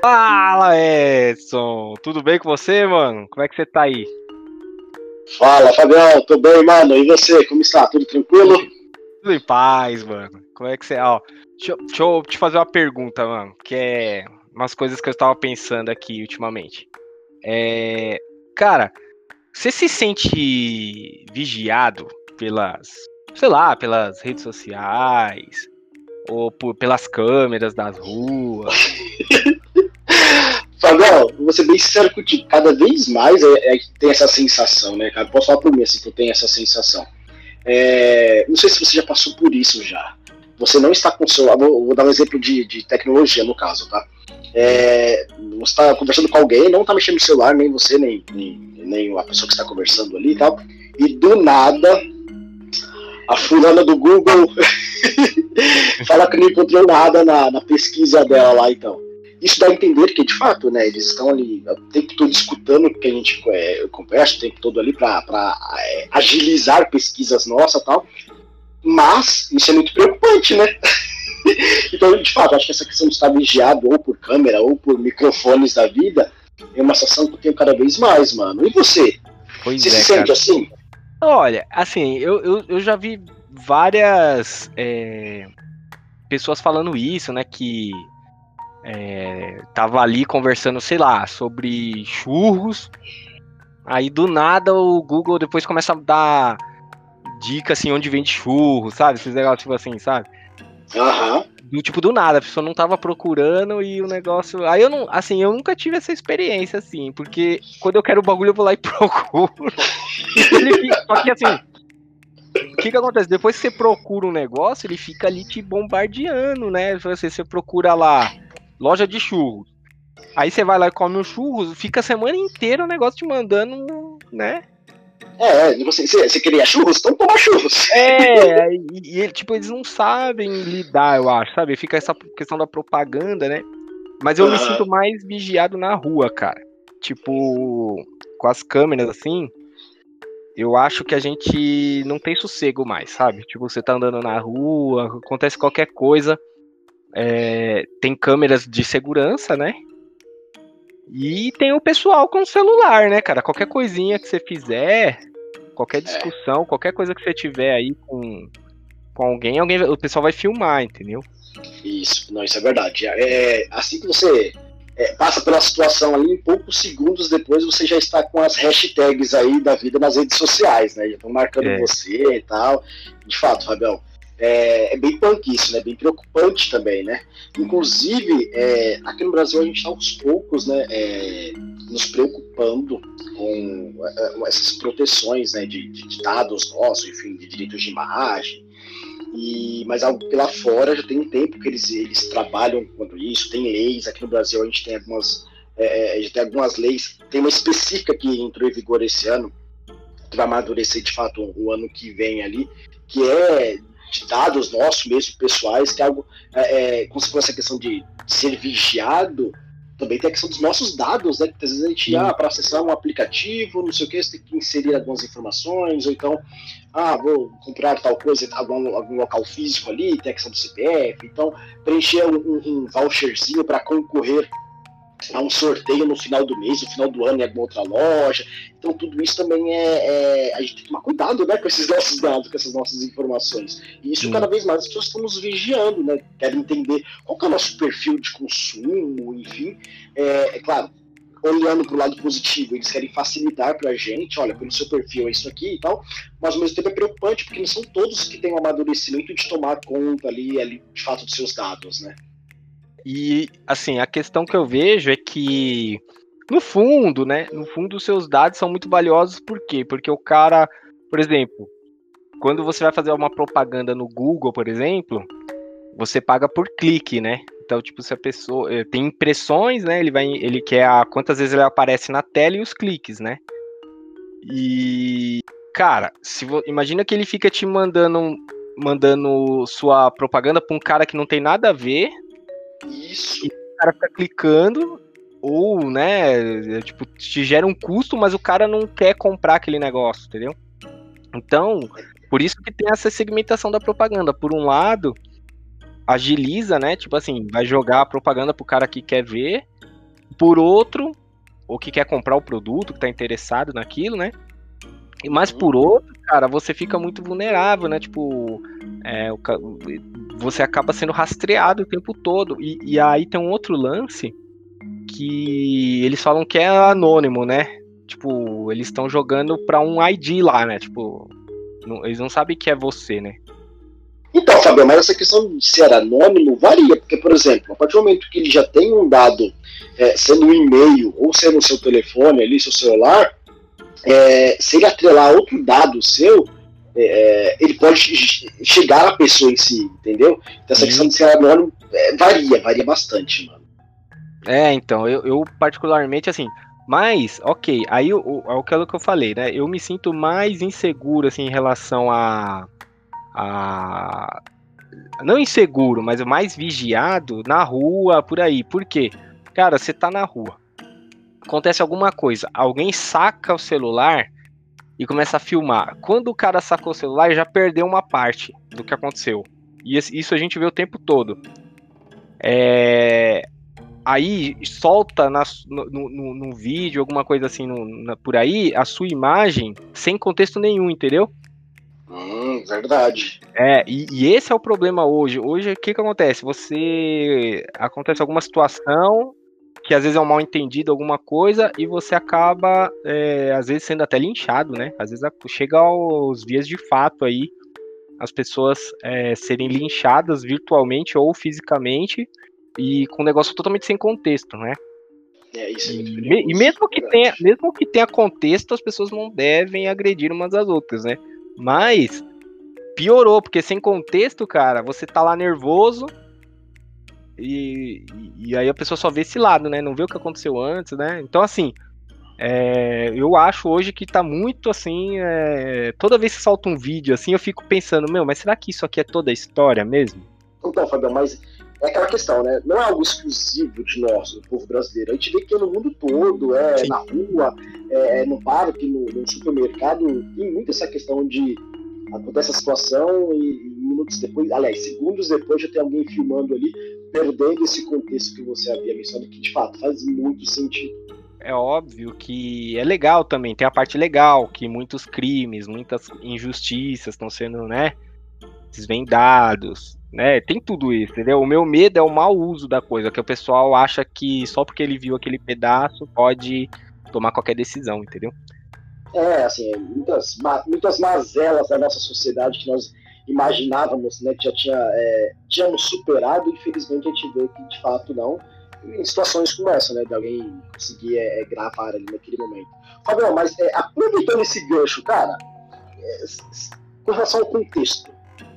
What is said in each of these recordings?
Fala, Edson! Tudo bem com você, mano? Como é que você tá aí? Fala, Fabião, tô bem, mano. E você, como está? Tudo tranquilo? Tudo em paz, mano. Como é que você. Ó, deixa, eu- deixa eu te fazer uma pergunta, mano. Que é umas coisas que eu estava pensando aqui ultimamente. É. Cara, você se sente vigiado pelas. Sei lá, pelas redes sociais? Ou por- pelas câmeras das ruas? Fabião, vou ser bem sincero contigo. Cada vez mais é, é tem essa sensação, né, cara? Posso falar por mim, assim, que eu tenho essa sensação. É, não sei se você já passou por isso já. Você não está com o celular. Vou, vou dar um exemplo de, de tecnologia, no caso, tá? É, você está conversando com alguém, não está mexendo no celular, nem você, nem, nem, nem a pessoa que está conversando ali e tal. E do nada, a fulana do Google fala que não encontrou nada na, na pesquisa dela lá, então. Isso dá a entender que, de fato, né, eles estão ali o tempo todo escutando o que a gente é, conversa o tempo todo ali para é, agilizar pesquisas nossas e tal. Mas isso é muito preocupante, né? então, de fato, acho que essa questão de estar vigiado ou por câmera ou por microfones da vida é uma sensação que eu tenho cada vez mais, mano. E você? Pois Você é, se sente cara. assim? Olha, assim, eu, eu, eu já vi várias é, pessoas falando isso, né? Que é, tava ali conversando, sei lá, sobre churros. Aí do nada o Google depois começa a dar dica assim onde vende churros, sabe? Esses negócios tipo assim, sabe? Aham. Do tipo do nada, a pessoa não tava procurando e o negócio. Aí eu não, assim, eu nunca tive essa experiência assim, porque quando eu quero o bagulho eu vou lá e procuro. Só que assim, o que que acontece? Depois que você procura um negócio, ele fica ali te bombardeando, né? Você, você procura lá, loja de churros. Aí você vai lá e come um churros, fica a semana inteira o negócio te mandando, né? É, e você, você, queria churros? Então toma churros. É, e, e tipo, eles não sabem lidar, eu acho, sabe? Fica essa questão da propaganda, né? Mas eu me Aham. sinto mais vigiado na rua, cara. Tipo, com as câmeras assim, eu acho que a gente não tem sossego mais, sabe? Tipo, você tá andando na rua, acontece qualquer coisa, é, tem câmeras de segurança, né? E tem o pessoal com o celular, né, cara? Qualquer coisinha que você fizer, qualquer discussão, qualquer coisa que você tiver aí com, com alguém, alguém, o pessoal vai filmar, entendeu? Isso, não, isso é verdade. É, assim que você é, passa pela situação ali, poucos segundos depois você já está com as hashtags aí da vida nas redes sociais, né? Já estão marcando É. você e tal. De fato, Fabião, é, é bem punk isso, né? Bem preocupante também, né? Inclusive, é, aqui no Brasil a gente está aos poucos, né? é, nos preocupando com é, essas proteções né, de, de- dados nossos, enfim, de direitos de imagem. E, mas algo lá fora já tem um tempo que eles, eles trabalham quanto isso, tem leis, aqui no Brasil a gente tem algumas, é, é, tem algumas leis, tem uma específica que entrou em vigor esse ano, que vai amadurecer de fato o ano que vem ali, que é de dados nossos mesmo, pessoais, que é algo, é, é, como se fosse a questão de ser vigiado, também tem a questão dos nossos dados, né? Que às vezes a gente, ah, para acessar um aplicativo, não sei o que, você tem que inserir algumas informações, ou então, ah, vou comprar tal coisa, algum, algum local físico ali, tem a questão do CPF, então preencher um- um voucherzinho para concorrer a um sorteio no final do mês, no final do ano em alguma outra loja. Então tudo isso também é, é- a gente tem que tomar cuidado, né, com esses nossos dados, com essas nossas informações. E isso Sim. cada vez mais as pessoas estão nos vigiando, né? Querem entender qual que é o nosso perfil de consumo, enfim. É, é claro, olhando para o lado positivo, eles querem facilitar para a gente, olha, pelo seu perfil é isso aqui e tal, mas ao mesmo tempo é preocupante, porque não são todos que têm um amadurecimento de tomar conta ali, ali de fato dos seus dados, né? E assim, a questão que eu vejo é que no fundo, né, no fundo os seus dados são muito valiosos por quê? Porque o cara, por exemplo, quando você vai fazer uma propaganda no Google, por exemplo, você paga por clique, né? Então, tipo, se a pessoa eh, tem impressões, né? Ele vai, ele quer a, quantas vezes ele aparece na tela e os cliques, né? E cara, se vo- imagina que ele fica te mandando mandando sua propaganda para um cara que não tem nada a ver, Isso. o cara fica clicando ou, né, é, tipo, te gera um custo, mas o cara não quer comprar aquele negócio, entendeu? Então, por isso que tem essa segmentação da propaganda. Por um lado, agiliza, né? Tipo assim, vai jogar a propaganda pro cara que quer ver. por outro, ou que quer comprar o produto, que tá interessado naquilo, né? Mas por outro, cara, você fica muito vulnerável, né? Tipo, é, você acaba sendo rastreado o tempo todo. E, e aí tem um outro lance que eles falam que é anônimo, né? Tipo, eles estão jogando pra um ID lá, né? Tipo, não, eles não sabem que é você, né? Então, Fabio, mas essa questão de ser anônimo varia, porque, por exemplo, a partir do momento que ele já tem um dado, é, sendo um e-mail ou sendo o seu telefone ali, seu celular, é, se ele atrelar outro dado seu, é, ele pode chegar à pessoa em si, entendeu? Então essa questão de ser anônimo é, varia, varia bastante, mano. É, então, eu, eu particularmente, assim, mas, ok, aí o, é aquilo que eu falei, né? Eu me sinto mais inseguro, assim, em relação a. a não inseguro, mas mais vigiado na rua, por aí. Por quê? Cara, você tá na rua acontece alguma coisa, alguém saca o celular e começa a filmar. Quando o cara sacou o celular, já perdeu uma parte do que aconteceu. E isso a gente vê o tempo todo. É... Aí solta na, no, no, no, vídeo, alguma coisa assim no, na, por aí, a sua imagem sem contexto nenhum, entendeu? Hum, verdade. É, e, e, esse é o problema hoje. Hoje, o que, que acontece? Você. Acontece alguma situação, que às vezes é um mal entendido alguma coisa e você acaba, é, às vezes, sendo até linchado, né? Às vezes chega aos vias de fato aí as pessoas é, serem linchadas virtualmente ou fisicamente e com um negócio totalmente sem contexto, né? É, isso é e, e mesmo que tenha, mesmo que tenha contexto, as pessoas não devem agredir umas às outras, né? Mas piorou, porque sem contexto, cara, você tá lá nervoso, e, e aí a pessoa só vê esse lado, né? Não vê o que aconteceu antes, né? Então, assim, é, eu acho hoje que tá muito assim. É, toda vez que solta um vídeo assim, eu fico pensando, meu, mas será que isso aqui é toda a história mesmo? Então, Fabião, mas é aquela questão, né? Não é algo exclusivo de nós, do povo brasileiro. A gente vê que é no mundo todo, é Sim. na rua, é, é no parque, no, no, supermercado, tem muito essa questão de acontece a situação e, e minutos depois, aliás, segundos depois já tem alguém filmando ali perdendo esse contexto que você havia mencionado, que de fato faz muito sentido. É óbvio que é legal também, tem a parte legal, que muitos crimes, muitas injustiças estão sendo, né, desvendados, né, tem tudo isso, entendeu? O meu medo é o mau uso da coisa, que o pessoal acha que só porque ele viu aquele pedaço pode tomar qualquer decisão, entendeu? É, assim, muitas, muitas mazelas da nossa sociedade que nós imaginávamos né, que já tinha, é, tínhamos superado, infelizmente a gente vê que de fato não, em situações como essa, né, de alguém conseguir é, é gravar ali naquele momento. Fabião, mas é, aproveitando esse gancho, cara, é, com relação ao contexto,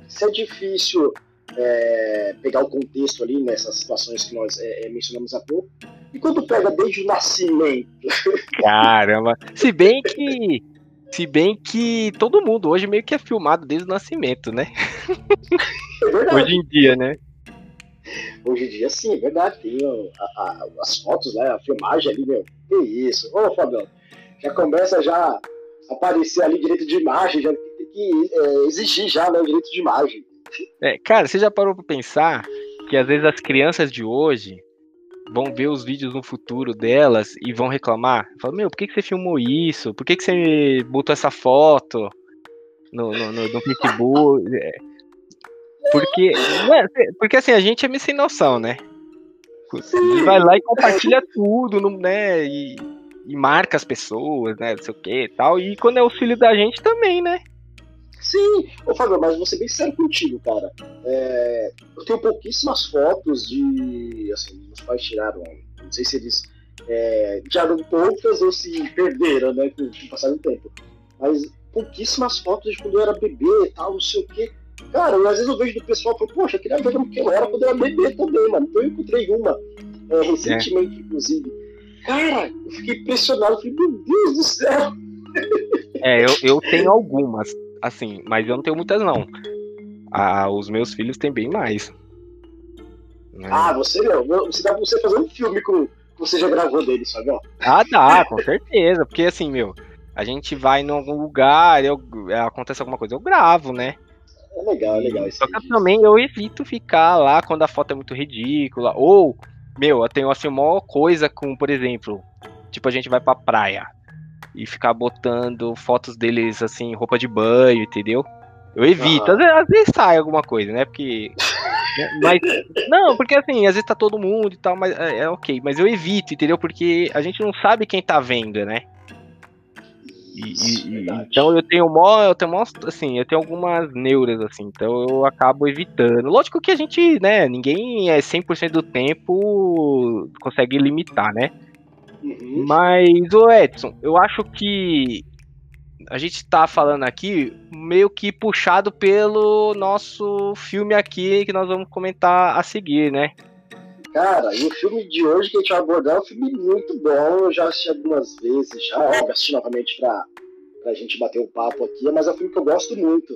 se é difícil é, pegar o contexto ali nessas situações que nós é, mencionamos há pouco, e quando pega desde o nascimento? Caramba, se bem que se bem que todo mundo hoje meio que é filmado desde o nascimento, né? É hoje em dia, né? Hoje em dia, sim, é verdade. Tem a, a, as fotos, né? A filmagem ali, meu. Que isso. Ô, Fabião, já começa já aparecer ali direito de imagem, já tem que é, exigir já né, o direito de imagem. É, cara, você já parou pra pensar que às vezes as crianças de hoje vão ver os vídeos no futuro delas e vão reclamar. Fala, meu, por que, que você filmou isso? Por que, que você botou essa foto no, no, no, no Facebook? É, porque, é, porque assim, a gente é meio sem noção, né? Ele vai lá e compartilha tudo, né? E, e marca as pessoas, né? Não sei o que e tal. E quando é o filho da gente também, né? Sim, ô Fábio, mas vou ser bem sério contigo, cara. É, eu tenho pouquíssimas fotos de. Assim, meus pais tiraram. Não sei se eles é, tiraram poucas ou se perderam, né, com, com o passar do tempo. Mas pouquíssimas fotos de quando eu era bebê e tal, não sei o quê. Cara, às vezes eu vejo do pessoal e falo, poxa, queria ver como que eu era quando eu era bebê também, mano. Então eu encontrei uma é, recentemente, é. inclusive. Cara, eu fiquei impressionado, falei, meu Deus do céu! É, eu, eu tenho algumas assim, mas eu não tenho muitas não. Ah, os meus filhos têm bem mais. Né? Ah, você não. Você dá pra você fazer um filme com você já gravou dele, sabe? Ah, dá, com certeza. Porque assim, meu, a gente vai em algum lugar, eu, acontece alguma coisa, eu gravo, né? É legal, é legal. Só que também eu evito ficar lá quando a foto é muito ridícula. Ou meu, eu tenho assim, maior coisa com, por exemplo, tipo, a gente vai pra praia e ficar botando fotos deles, assim, roupa de banho, entendeu? Eu evito. Às, vezes, às, vezes, sai alguma coisa, né? Porque. Né? Mas. Não, porque assim, às vezes tá todo mundo e tal, mas é, é, ok. Mas eu evito, entendeu? Porque a gente não sabe quem tá vendo, né? E, e, então eu tenho mó, eu tenho mó, assim, eu tenho algumas neuras, assim, então eu acabo evitando. Lógico que a gente, né, ninguém é 100% do tempo consegue limitar, né? Uhum. Mas, o Edson, eu acho que a gente tá falando aqui meio que puxado pelo nosso filme aqui que nós vamos comentar a seguir, né? Cara, e o filme de hoje que a gente vai abordar é um filme muito bom. Eu já assisti algumas vezes, já assisti novamente pra, pra gente bater um papo aqui, mas é um filme que eu gosto muito.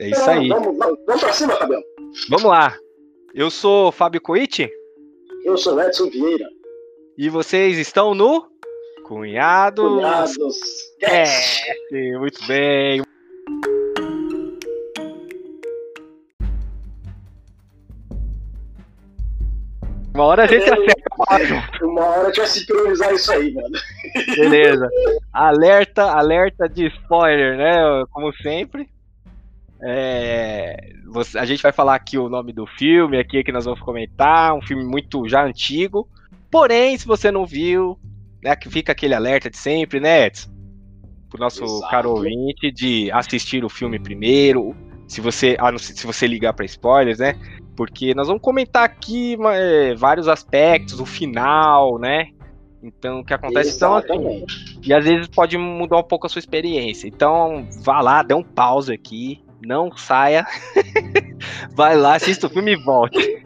É isso então, aí. Vamos, vamos, vamos pra cima, Fabião. Vamos lá. Eu sou Fábio Coit. Eu sou Edson Vieira. E vocês estão no Cunhados. Cunhados. É, muito bem. Uma hora a gente é, acerta uma hora a gente vai sincronizar isso aí, mano. Beleza. Alerta, alerta de spoiler, né? Como sempre. É, você, a gente vai falar aqui o nome do filme, aqui que nós vamos comentar, um filme muito já antigo. Porém, se você não viu, né, que fica aquele alerta de sempre, né, Edson? Pro nosso Exato. caro ouvinte de assistir o filme primeiro, se você, ah, se você ligar para spoilers, né? Porque nós vamos comentar aqui é, vários aspectos, o final, né? Então, o que acontece e às vezes pode mudar um pouco a sua experiência. Então, vá lá, dê um pause aqui, não saia, vai lá, assista o filme e volte.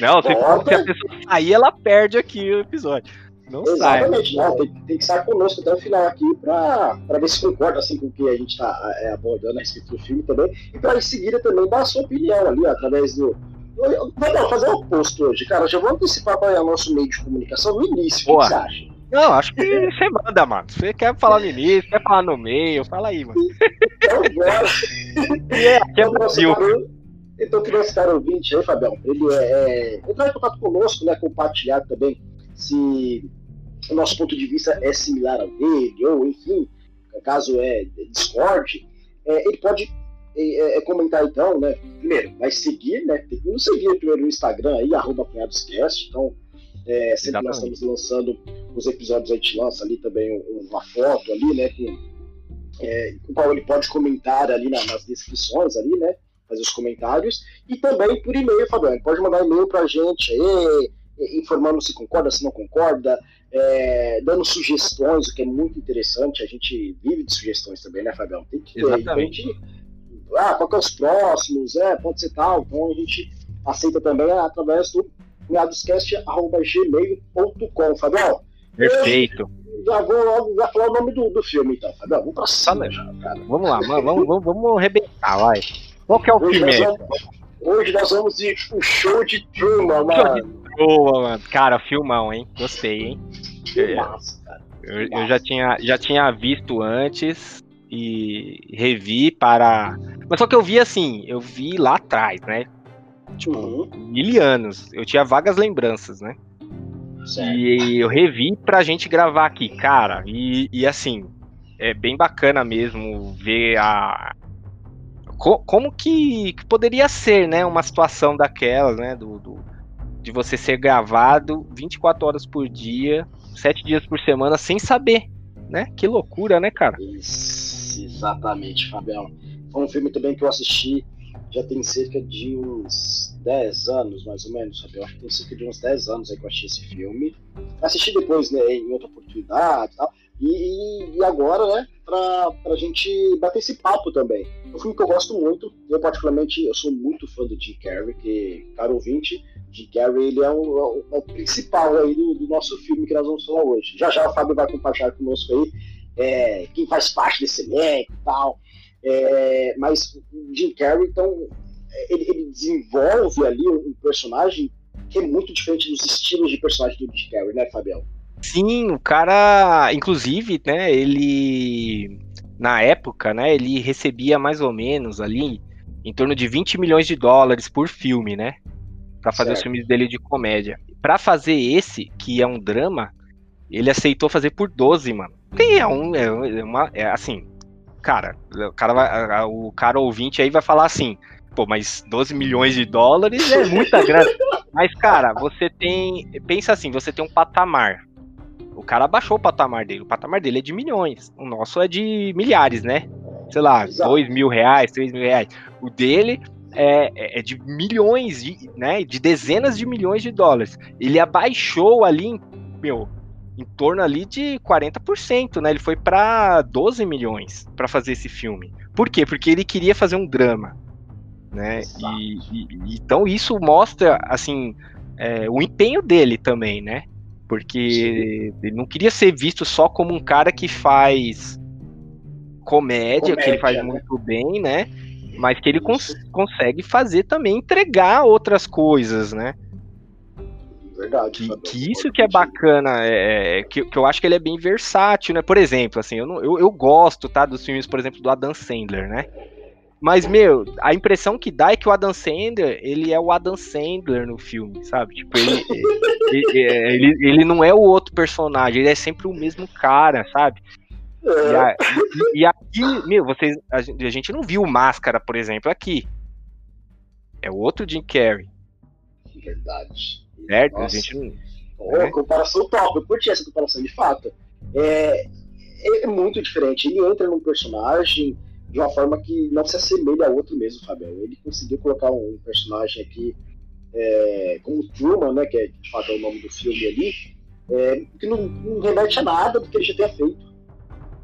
Não, se, se a pessoa sair, ela perde aqui o episódio. Não Exatamente, sai. não, tem, tem, que estar conosco até o final aqui para ver se concorda assim, com o que a gente está é, abordando a respeito do filme também, e para em seguida também dar a sua opinião ali, ó, através do. Vamos fazer o oposto hoje, cara. Já vou antecipar qual é o nosso meio de comunicação no início. Boa. O que você acha? Não, acho que você manda, mano. Você quer falar no início, quer falar no meio, fala aí, mano. Então, bora. é, aqui é Brasil. Então, que nosso caro ouvinte aí, Fabião, ele é, é, entrar em contato conosco, né, compartilhar também se o nosso ponto de vista é similar ao dele, ou enfim, caso é Discord, é, ele pode é, é, comentar então, né? Primeiro, vai seguir, né? Tem que nos seguir primeiro no Instagram aí, arroba cunhadoscast, então é, sempre nós estamos lançando os episódios, a gente lança ali também uma foto ali, né? Com, é, com qual ele pode comentar ali na, nas descrições ali, né? Fazer os comentários. E também por e-mail, Fabiano. Pode mandar e-mail pra gente aí, informando se concorda, se não concorda, é, dando sugestões, o que é muito interessante. A gente vive de sugestões também, né, Fabião? Tem que ter. Exatamente. Gente, ah, qual que é os próximos? É, pode ser tal. Então a gente aceita também através do cunhadoscast.gmail.com, Fabião. Perfeito. já vou logo já falar o nome do, do filme, então, Fabião. Vamos pra cima, já, cara. Vamos lá, vamos, vamos, vamos arrebentar, vai. Qual que é o hoje filme? Nós vamos, hoje nós vamos de um show de Truman, mano. Boa, mano. Cara, filmão, hein? Gostei, hein? Filmaço, cara. Eu, eu, já, tinha, já tinha visto antes e revi para. Mas só que eu vi assim, eu vi lá atrás, né? Tipo, uhum. mil anos. Eu tinha vagas lembranças, né? Certo. E eu revi pra gente gravar aqui, cara. E, e assim, é bem bacana mesmo ver a. como que, que, poderia ser, né? Uma situação daquelas, né? Do, do de você ser gravado 24 horas por dia, 7 dias por semana, sem saber, né? Que loucura, né, cara? Isso, exatamente, Fabião. Foi um filme também que eu assisti já tem cerca de uns 10 anos, mais ou menos, Fabião. Acho que tem cerca de uns 10 anos aí que eu assisti esse filme. Assisti depois, né, em outra oportunidade e tal. E, e, agora, né, pra, pra gente bater esse papo também. É um filme que eu gosto muito. Eu, particularmente, eu sou muito fã do Jim Carrey, que, caro ouvinte, Jim Carrey, ele é o, o, o principal aí do, do, nosso filme que nós vamos falar hoje. Já já o Fábio vai compartilhar conosco aí é, quem faz parte desse elenco e tal. É, mas o Jim Carrey, então, ele, ele, desenvolve ali um personagem que é muito diferente dos estilos de personagem do Jim Carrey, né, Fabião? Sim, o cara, inclusive, né, ele na época, né, ele recebia mais ou menos ali em torno de 20 milhões de dólares por filme, né? para fazer certo. os filmes dele de comédia. para fazer esse, que é um drama, ele aceitou fazer por 12, mano. Tem é um. É, é uma, é assim. Cara, o cara, vai, o cara ouvinte aí vai falar assim. Pô, mas 12 milhões de dólares é muita grana. mas, cara, você tem. Pensa assim, você tem um patamar. O cara baixou o patamar dele. O patamar dele é de milhões. O nosso é de milhares, né? Sei lá, Exato. 2 mil reais, 3 mil reais. O dele é, é, é, de milhões, de, né? De dezenas de milhões de dólares. Ele abaixou ali, meu, em torno ali de 40%, né? Ele foi para 12 milhões para fazer esse filme. Por quê? Porque ele queria fazer um drama, né? E, e, então isso mostra assim é, o empenho dele também, né? Porque ele não queria ser visto só como um cara que faz comédia, comédia que ele faz né? muito bem, né? Mas que ele cons consegue fazer também entregar outras coisas, né? Verdade. Que, que isso que é bacana, é, é, que, que eu acho que ele é bem versátil, né? Por exemplo, assim, eu, não, eu, eu gosto, tá, dos filmes, por exemplo, do Adam Sandler, né? Mas, meu, a impressão que dá é que o Adam Sandler, ele é o Adam Sandler no filme, sabe? Tipo, ele, ele, ele, ele, não é o outro personagem, ele é sempre o mesmo cara, sabe? É. E, a, e, aqui, meu, vocês, a gente, a gente não viu Máscara, por exemplo, aqui. É o outro Jim Carrey. Verdade. Certo? Nossa. A gente não. Oh, é. comparação top, eu curti essa comparação de fato. É, é muito diferente. Ele entra num personagem de uma forma que não se assemelha a outro mesmo, Fabião. Ele conseguiu colocar um personagem aqui é, como Truman, né, que é, de fato é o nome do filme ali, é, que não, não remete a nada do que ele já tenha feito.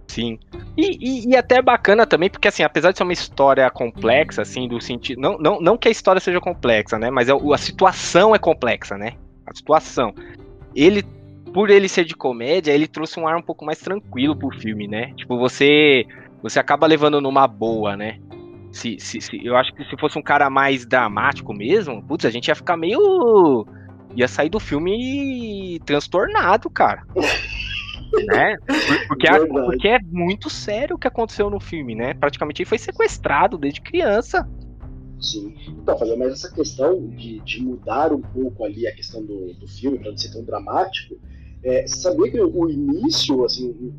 Sim. E, e, e, até bacana também, porque assim, apesar de ser uma história complexa, assim, do sentido. Não, não, não que a história seja complexa, né? Mas é, a situação é complexa, né? A situação. Ele, por ele ser de comédia, ele trouxe um ar um pouco mais tranquilo pro filme, né? Tipo, você. Você acaba levando numa boa, né? Se, se, se, eu acho que se fosse um cara mais dramático mesmo, putz, a gente ia ficar meio. ia sair do filme transtornado, cara. né? Porque, a, porque é muito sério o que aconteceu no filme, né? Praticamente ele foi sequestrado desde criança. Sim. Então, fazer mas essa questão de, de mudar um pouco ali a questão do, do filme para não ser tão dramático, é, sabia que o início, assim,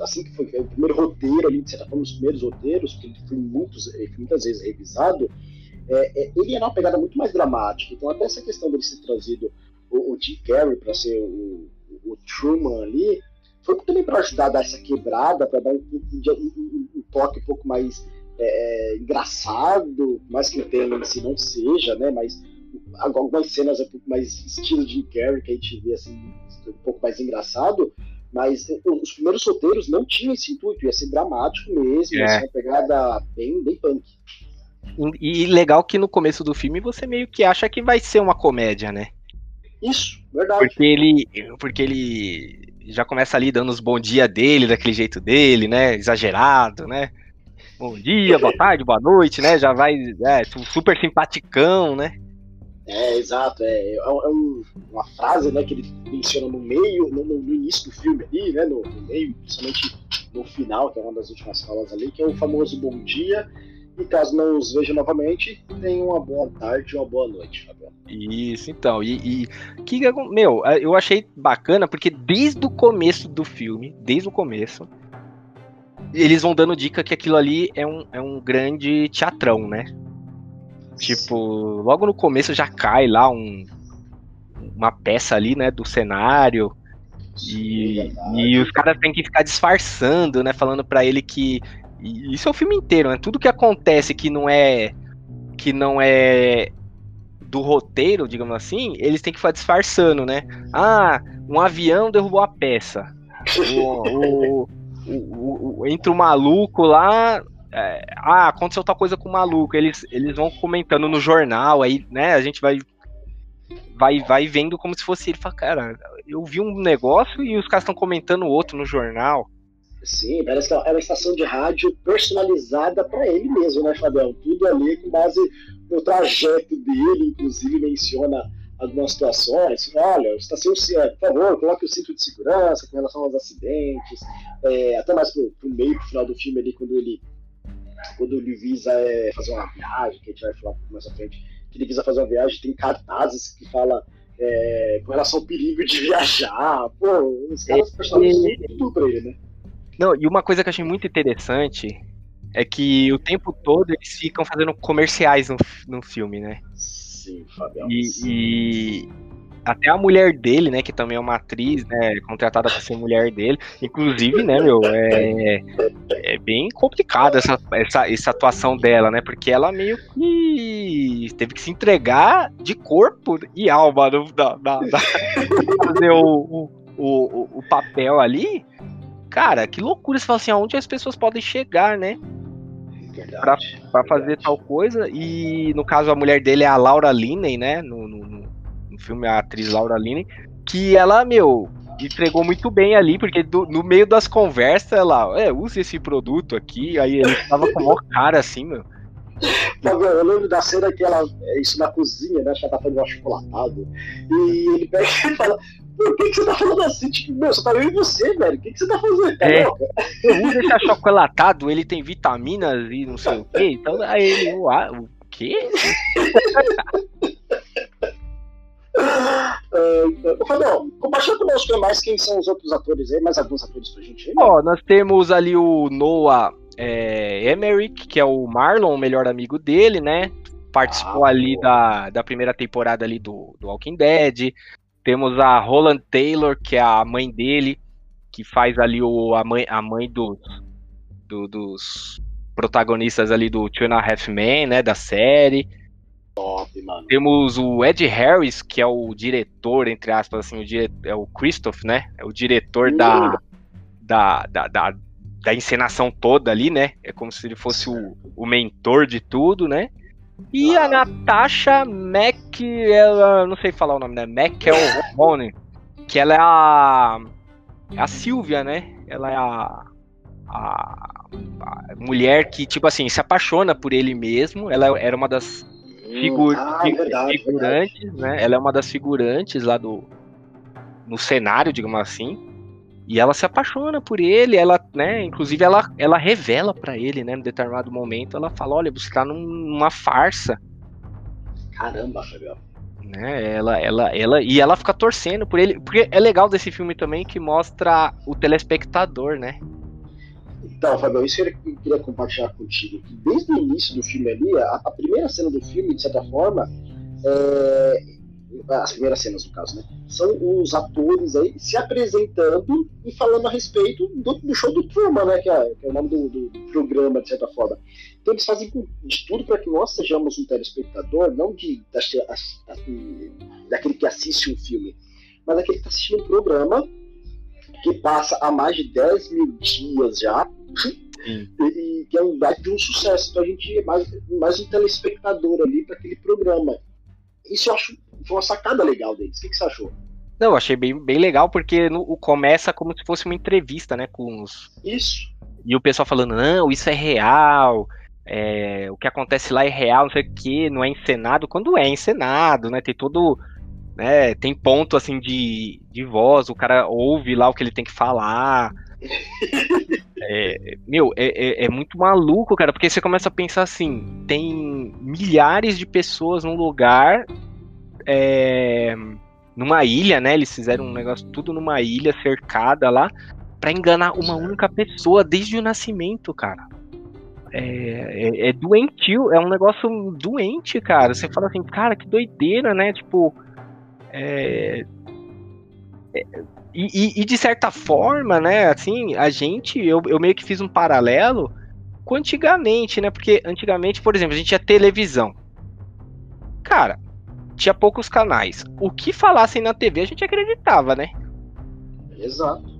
assim que foi o primeiro roteiro ali, você tá falando dos primeiros roteiros, que ele foi, muitos, foi muitas vezes revisado, é, é, ele era uma pegada muito mais dramática. Então, até essa questão dele ser trazido o, o Jim Carrey para ser o, o, Truman ali, foi também para ajudar a dar essa quebrada, para dar um, um, um, toque um pouco mais é, é engraçado, mais que o tema em si não seja, né? Mas algumas cenas um pouco mais estilo de Carrey, que a gente vê assim, um pouco mais engraçado, mas os primeiros solteiros não tinham esse intuito, ia ser dramático mesmo, é. ia ser uma pegada bem, bem punk. E, e legal que no começo do filme você meio que acha que vai ser uma comédia, né? Isso, verdade. Porque ele, porque ele já começa ali dando os bom dia dele, daquele jeito dele, né? Exagerado, né? Bom dia, boa tarde, boa noite, né? Já vai é, super simpaticão, né? É, exato. É, é, é um, uma frase né, que ele menciona no meio, no, no início do filme ali, né? No, no, meio, principalmente no final, que é uma das últimas falas ali, que é o famoso bom dia. E caso não os veja novamente, tenham uma boa tarde e uma boa noite, Fabiano. Isso, então. E, e que, meu, eu achei bacana porque desde o começo do filme, desde o começo, eles vão dando dica que aquilo ali é um, é um grande teatrão, né? Tipo, logo no começo já cai lá um, uma peça ali, né, do cenário. E, é e os caras têm que ficar disfarçando, né? Falando para ele que isso é o filme inteiro, né? Tudo que acontece que não é que não é do roteiro, digamos assim, eles têm que ficar disfarçando, né? Ah, um avião derrubou a peça. o, o, o, o, entra o maluco lá. É, ah, aconteceu tal coisa com o maluco. Eles, eles vão comentando no jornal, aí, né? A gente vai vai vai vendo como se fosse ele. Fala, cara, eu vi um negócio e os caras estão comentando outro no jornal. Sim, parece que é uma estação de rádio personalizada para ele mesmo, né, Fabião? Tudo ali com base no trajeto dele, inclusive menciona algumas situações. Olha, estação, por favor, coloque o cinto de segurança com relação aos acidentes. É, até mais pro, pro meio, pro final do filme ali, quando ele quando ele visa é, fazer uma viagem, que a gente vai falar mais à frente, que ele visa fazer uma viagem, tem cartazes que fala é, com relação ao perigo de viajar. Pô, os caras personalizam tudo pra ele, né? Não, e uma coisa que eu achei muito interessante é que o tempo todo eles ficam fazendo comerciais no, no filme, né? Sim, Fabião. E, e, até a mulher dele, né, que também é uma atriz, né, contratada para ser mulher dele, inclusive, né, meu, é, é bem complicada essa, essa, essa atuação dela, né, porque ela meio que teve que se entregar de corpo e alma no, da, da, da fazer o, o, o, o papel ali. Cara, que loucura, você fala assim, aonde as pessoas podem chegar, né? Pra, pra fazer tal coisa. E no caso, a mulher dele é a Laura Linney, né? No, no, no filme, a atriz Laura Linney. Que ela, meu, entregou muito bem ali, porque do, no meio das conversas, ela, é, use esse produto aqui. Aí ele tava com uma cara assim, meu. Eu lembro da cena que ela. é Isso na cozinha, né? Que ela tá fazendo um achocolatado. E ele pega e fala: Por que, que você tá falando assim? Tipo, meu, só tá eu e você, velho. O que, que você tá fazendo? Tá É. uso esse achocolatado, ele tem vitaminas e não sei o quê. Então, aí ele, uá, o quê? É, Ô, Fabião, compartilha conosco mais quem são os outros atores aí, mais alguns atores pra gente aí. Ó, nós temos ali o Noah é, Emmerich, que é o Marlon, o melhor amigo dele, né? Participou Ah, ali da, da primeira temporada ali do, do Walking Dead. Temos a Roland Taylor, que é a mãe dele, que faz ali o, a mãe, a mãe dos, do- dos protagonistas ali do Two and a Half Men, né? Da série. Top, mano. Temos o Ed Harris, que é o diretor, entre aspas, assim, o dire... é o Christoph, né? É o diretor da, da, da, da, da encenação toda ali, né? É como se ele fosse o, o mentor de tudo, né? E a Natasha Mac, ela, não sei falar o nome, né? McElhone, que ela é a, é a Silvia, né? Ela é a, a, a mulher que, tipo assim, se apaixona por ele mesmo. Ela era uma das figu- Ah, verdade, figurantes, né? Ela é uma das figurantes lá do no cenário, digamos assim. E ela se apaixona por ele, ela, né, inclusive ela, ela revela pra ele, né, em determinado momento, ela fala, olha, você tá num- numa farsa, Caramba, Fabião. né? Ela, ela, ela e ela fica torcendo por ele, porque é legal desse filme também que mostra o telespectador, né? Então, Fabião, isso que eu queria compartilhar contigo. Desde o início do filme ali, a, a primeira cena do filme, de certa forma, é, as primeiras cenas, no caso, né? São os atores aí se apresentando e falando a respeito do, do show do Truman, né? Que é, que é o nome do, do programa, de certa forma. Então eles fazem de tudo para que nós sejamos um telespectador, não de, da, da, daquele que assiste um filme, mas daquele que está assistindo um programa que passa há mais de 10 mil dias já, e, e que é um baita de um sucesso. Então a gente é mais, mais um telespectador ali para aquele programa. Isso eu acho foi uma sacada legal deles. O que, que você achou? Não, eu achei bem, bem legal, porque no, o começa como se fosse uma entrevista, né, com os... Isso. E o pessoal falando, não, isso é real, é, o que acontece lá é real, não sei o que, não é encenado, quando é encenado, né, tem todo... Né, tem ponto, assim, de, de voz, o cara ouve lá o que ele tem que falar... É, meu, é, é, é, muito maluco, cara, porque você começa a pensar assim: tem milhares de pessoas num lugar, é, numa ilha, né? Eles fizeram um negócio tudo numa ilha cercada lá, para enganar uma única pessoa desde o nascimento, cara. É, é, é, doentio, é um negócio doente, cara. Você fala assim, cara, que doideira, né? Tipo. É, e, e, e, de certa forma, né, assim, a gente, eu, eu meio que fiz um paralelo com antigamente, né? Porque antigamente, por exemplo, a gente tinha televisão. Cara, tinha poucos canais. O que falassem na TV a gente acreditava, né? Exato.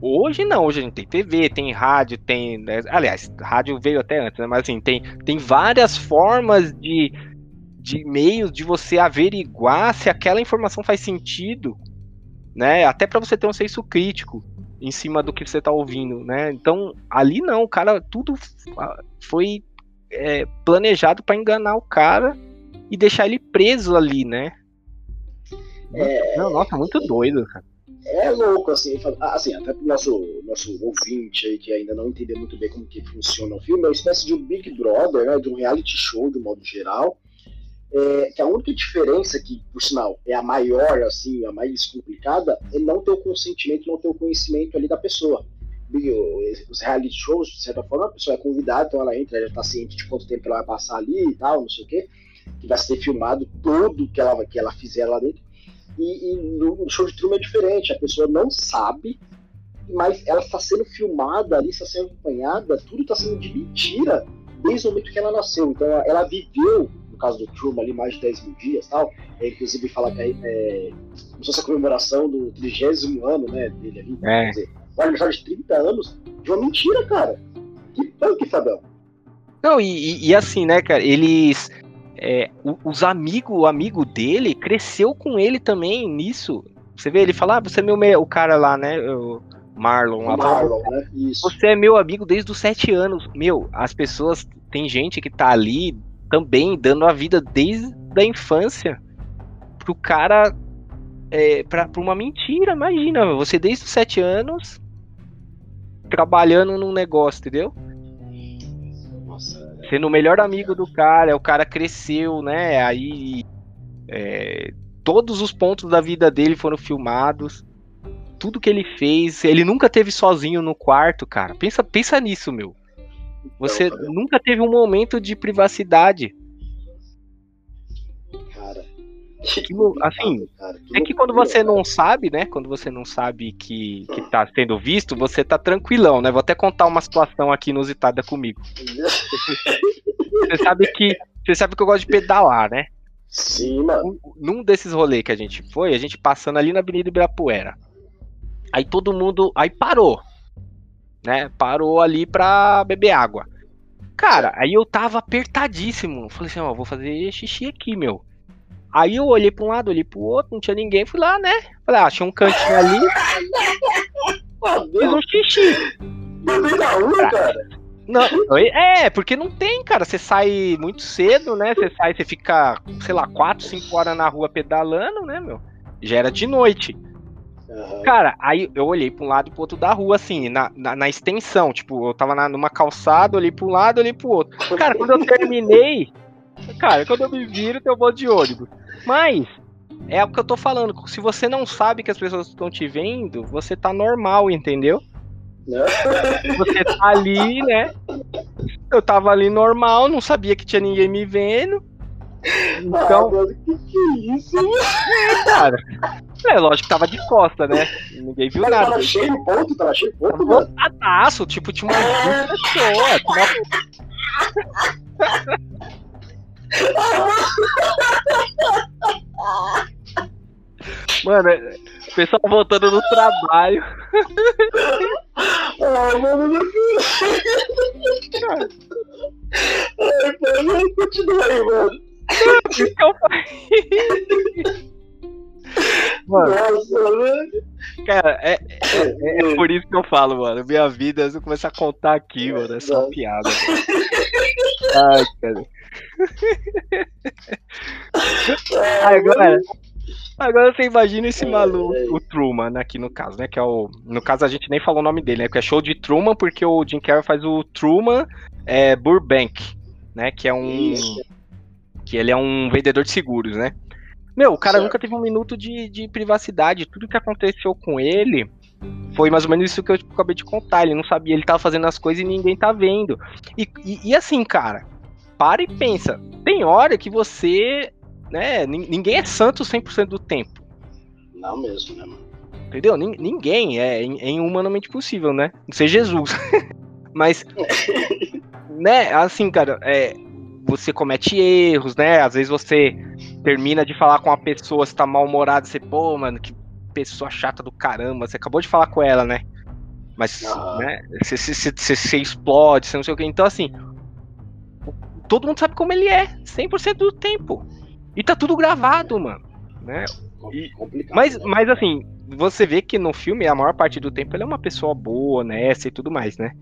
Hoje não, hoje a gente tem TV, tem rádio, tem. né, Aliás, rádio veio até antes, né? Mas assim, tem, tem várias formas de, de meios de você averiguar se aquela informação faz sentido né? Até para você ter um senso crítico em cima do que você tá ouvindo, né? Então, ali não, o cara, tudo foi é, planejado para enganar o cara e deixar ele preso ali, né? É, não, nossa, muito doido, cara. É louco, assim, assim até pro nosso, nosso ouvinte aí que ainda não entendeu muito bem como que funciona o filme, é uma espécie de um Big Brother, né, de um reality show de um modo geral, é, que a única diferença que, por sinal, é a maior, assim, a mais complicada, é não ter o consentimento, não ter o conhecimento ali da pessoa. Os reality shows, de certa forma, a pessoa é convidada, então ela entra, ela já está ciente de quanto tempo ela vai passar ali e tal, não sei o quê, que vai ser filmado tudo que ela, que ela fizer lá dentro. E, e no show de Truman é diferente, a pessoa não sabe, mas ela está sendo filmada ali, está sendo acompanhada, tudo está sendo de mentira desde o momento que ela nasceu. Então ela viveu no caso do Truman ali, mais de 10 mil dias tal. É, inclusive fala que é, é como se fosse a comemoração do 30 ano né, dele ali. É. Quer dizer, o aniversário de 30 anos de uma mentira, cara. Que punk, Fabel. Não, e, e, assim, né, cara, eles. É, os amigos, o amigo dele cresceu com ele também nisso. Você vê, ele fala, ah, você é meu o cara lá, né? O Marlon. O Marlon, né? Isso. Você é meu amigo desde os sete anos. Meu, as pessoas. Tem gente que tá ali também dando a vida desde a infância pro cara é, pra, pra uma mentira, imagina, você desde os sete anos trabalhando num negócio, entendeu? Nossa, Sendo o melhor amigo do cara, o cara cresceu, né? Aí é, todos os pontos da vida dele foram filmados. Tudo que ele fez, ele nunca teve sozinho no quarto, cara. Pensa, pensa nisso, meu. Você não, nunca teve um momento de privacidade. Cara. Assim, cara, é que quando você não sabe, né? Quando você não sabe que, que tá sendo visto, você tá tranquilão, né? Vou até contar uma situação aqui inusitada comigo. você sabe que. Você sabe que eu gosto de pedalar, né? Sim, mano. Num desses rolês que a gente foi, a gente passando ali na Avenida Ibirapuera. Aí todo mundo. Aí parou né? Parou ali pra beber água. Cara, aí eu tava apertadíssimo. Falei assim, ó, vou fazer xixi aqui, meu. Aí eu olhei pra um lado, olhei pro outro, não tinha ninguém, fui lá, né? Falei, ah, achei um cantinho ali. Fiz um xixi. Rua, cara. Não, é, porque não tem, cara. Você sai muito cedo, né? Você sai, você fica, sei lá, 4, 5 horas na rua pedalando, né, meu? Já era de noite. Uhum. Cara, aí eu olhei pra um lado e pro outro da rua, assim, na, na, na extensão. Tipo, eu tava na, numa calçada, olhei pra um lado, olhei pro outro. Cara, quando eu terminei. Cara, quando eu me viro, tem um monte de ônibus. Mas, é o que eu tô falando. Se você não sabe que as pessoas estão te vendo, você tá normal, entendeu? Você tá ali, né? Eu tava ali normal, não sabia que tinha ninguém me vendo. Então. Ah, mano, que que é isso? É, cara. É, lógico que tava de costa, né? Ninguém viu Mas nada. Tava cheio de ponto, tava cheio de ponto, mano. Lotadaço, tipo, tinha uma é. pessoa. Mano, o pessoal voltando do trabalho. Ah, mano, não Ai, mano, continua aí, mano. Isso que eu falei. Mano, Nossa, cara, é, é, é, por isso que eu falo, mano. Minha vida, se eu começar a contar aqui, mano, é só piada. Ai, cara. Agora, agora você imagina esse maluco, o Truman, né, aqui no caso, né? Que é o. No caso, a gente nem falou o nome dele, né? Que é show de Truman, porque o Jim Carrey faz o Truman é, Burbank, né? Que é um. Isso. Que ele é um vendedor de seguros, né? Meu, o cara certo. nunca teve um minuto de, de privacidade. Tudo que aconteceu com ele foi mais ou menos isso que eu acabei de contar. Ele não sabia, ele tava fazendo as coisas e ninguém tá vendo. E, e, e assim, cara, para e pensa. Tem hora que você. né? Ninguém é santo 100% do tempo. Não mesmo, né, mano? Entendeu? Ninguém é, é inhumanamente possível, né? Não ser Jesus. Mas. né, assim, cara, é, você comete erros, né? Às vezes você termina de falar com uma pessoa, você tá mal-humorado, você, pô, mano, que pessoa chata do caramba, você acabou de falar com ela, né? Mas, uhum. né, você, você, você, você, explode, você não sei o que. Então, assim, todo mundo sabe como ele é, 100% do tempo. E tá tudo gravado, mano, né? E, mas, né? mas, assim, você vê que no filme, a maior parte do tempo, ele é uma pessoa boa, honesta e tudo mais, né?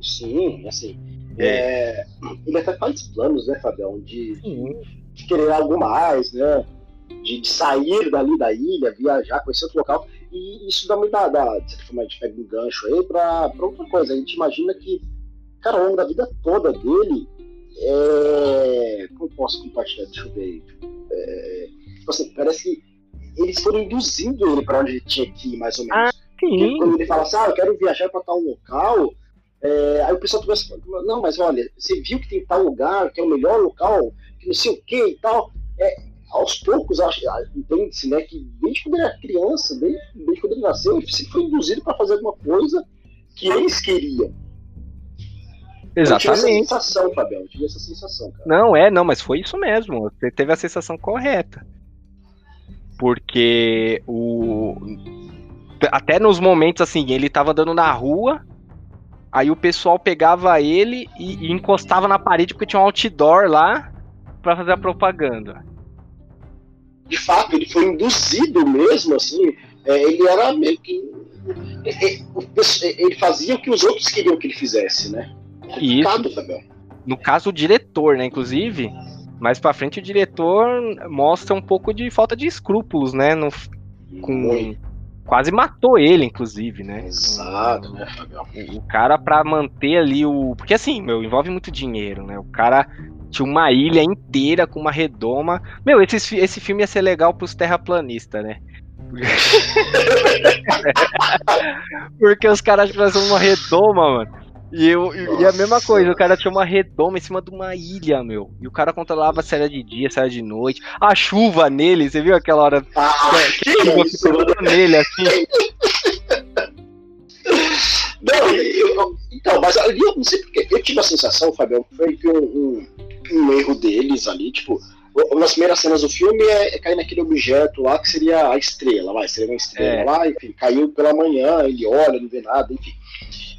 Sim, assim, é, ele até faz planos, né, Fabião, de, de querer algo mais, né? De, de, sair dali da ilha, viajar, conhecer outro local. E isso dá muita, dá, de certa forma, a gente pega um gancho aí pra, pra outra coisa. A gente imagina que, cara, ao longo da vida toda dele, É, como posso compartilhar? Deixa eu ver. É, tipo assim, parece que eles foram induzindo ele para onde ele tinha que ir, mais ou menos. Ah, sim. quando ele fala assim, ah, eu quero viajar para tal local, é, aí o pessoal começa a falar, não, mas olha, você viu que tem tal lugar, que é o melhor local, que não sei o que e tal. É, aos poucos, entende-se, né, que desde quando ele era criança, desde, desde quando ele nasceu, ele sempre foi induzido para fazer alguma coisa que eles queriam. Exatamente. Eu tive essa sensação, Fabião, eu tive essa sensação, cara. Não, é, não, mas foi isso mesmo. Você teve a sensação correta. Porque o. Até nos momentos assim, ele tava andando na rua, aí o pessoal pegava ele e, e encostava na parede porque tinha um outdoor lá para fazer a propaganda. De fato, ele foi induzido mesmo, assim. É, ele era meio que. É, é, ele fazia o que os outros queriam que ele fizesse, né? Isso. No caso, o diretor, né? Inclusive, mais pra frente o diretor mostra um pouco de falta de escrúpulos, né? No, com, quase matou ele, inclusive, né? Exato, né, O, o cara pra manter ali o. Porque assim, meu, envolve muito dinheiro, né? O cara tinha uma ilha inteira com uma redoma. Meu, esse, esse filme ia ser legal pros terraplanistas, né? Porque os caras fazem uma redoma, mano. E, eu, e a mesma coisa, o cara tinha uma redoma em cima de uma ilha, meu. E o cara controlava se era de dia, se era de noite. A chuva nele, você viu aquela hora ah, que, que a chuva ficou nele, assim? Não, eu, então, mas ali eu não sei porque. Eu tive a sensação, Fabião, que foi um, um, um erro deles ali, tipo, uma das primeiras cenas do filme é, é, cair naquele objeto lá que seria a estrela, vai, seria uma estrela é. lá, enfim, caiu pela manhã, ele olha, não vê nada, enfim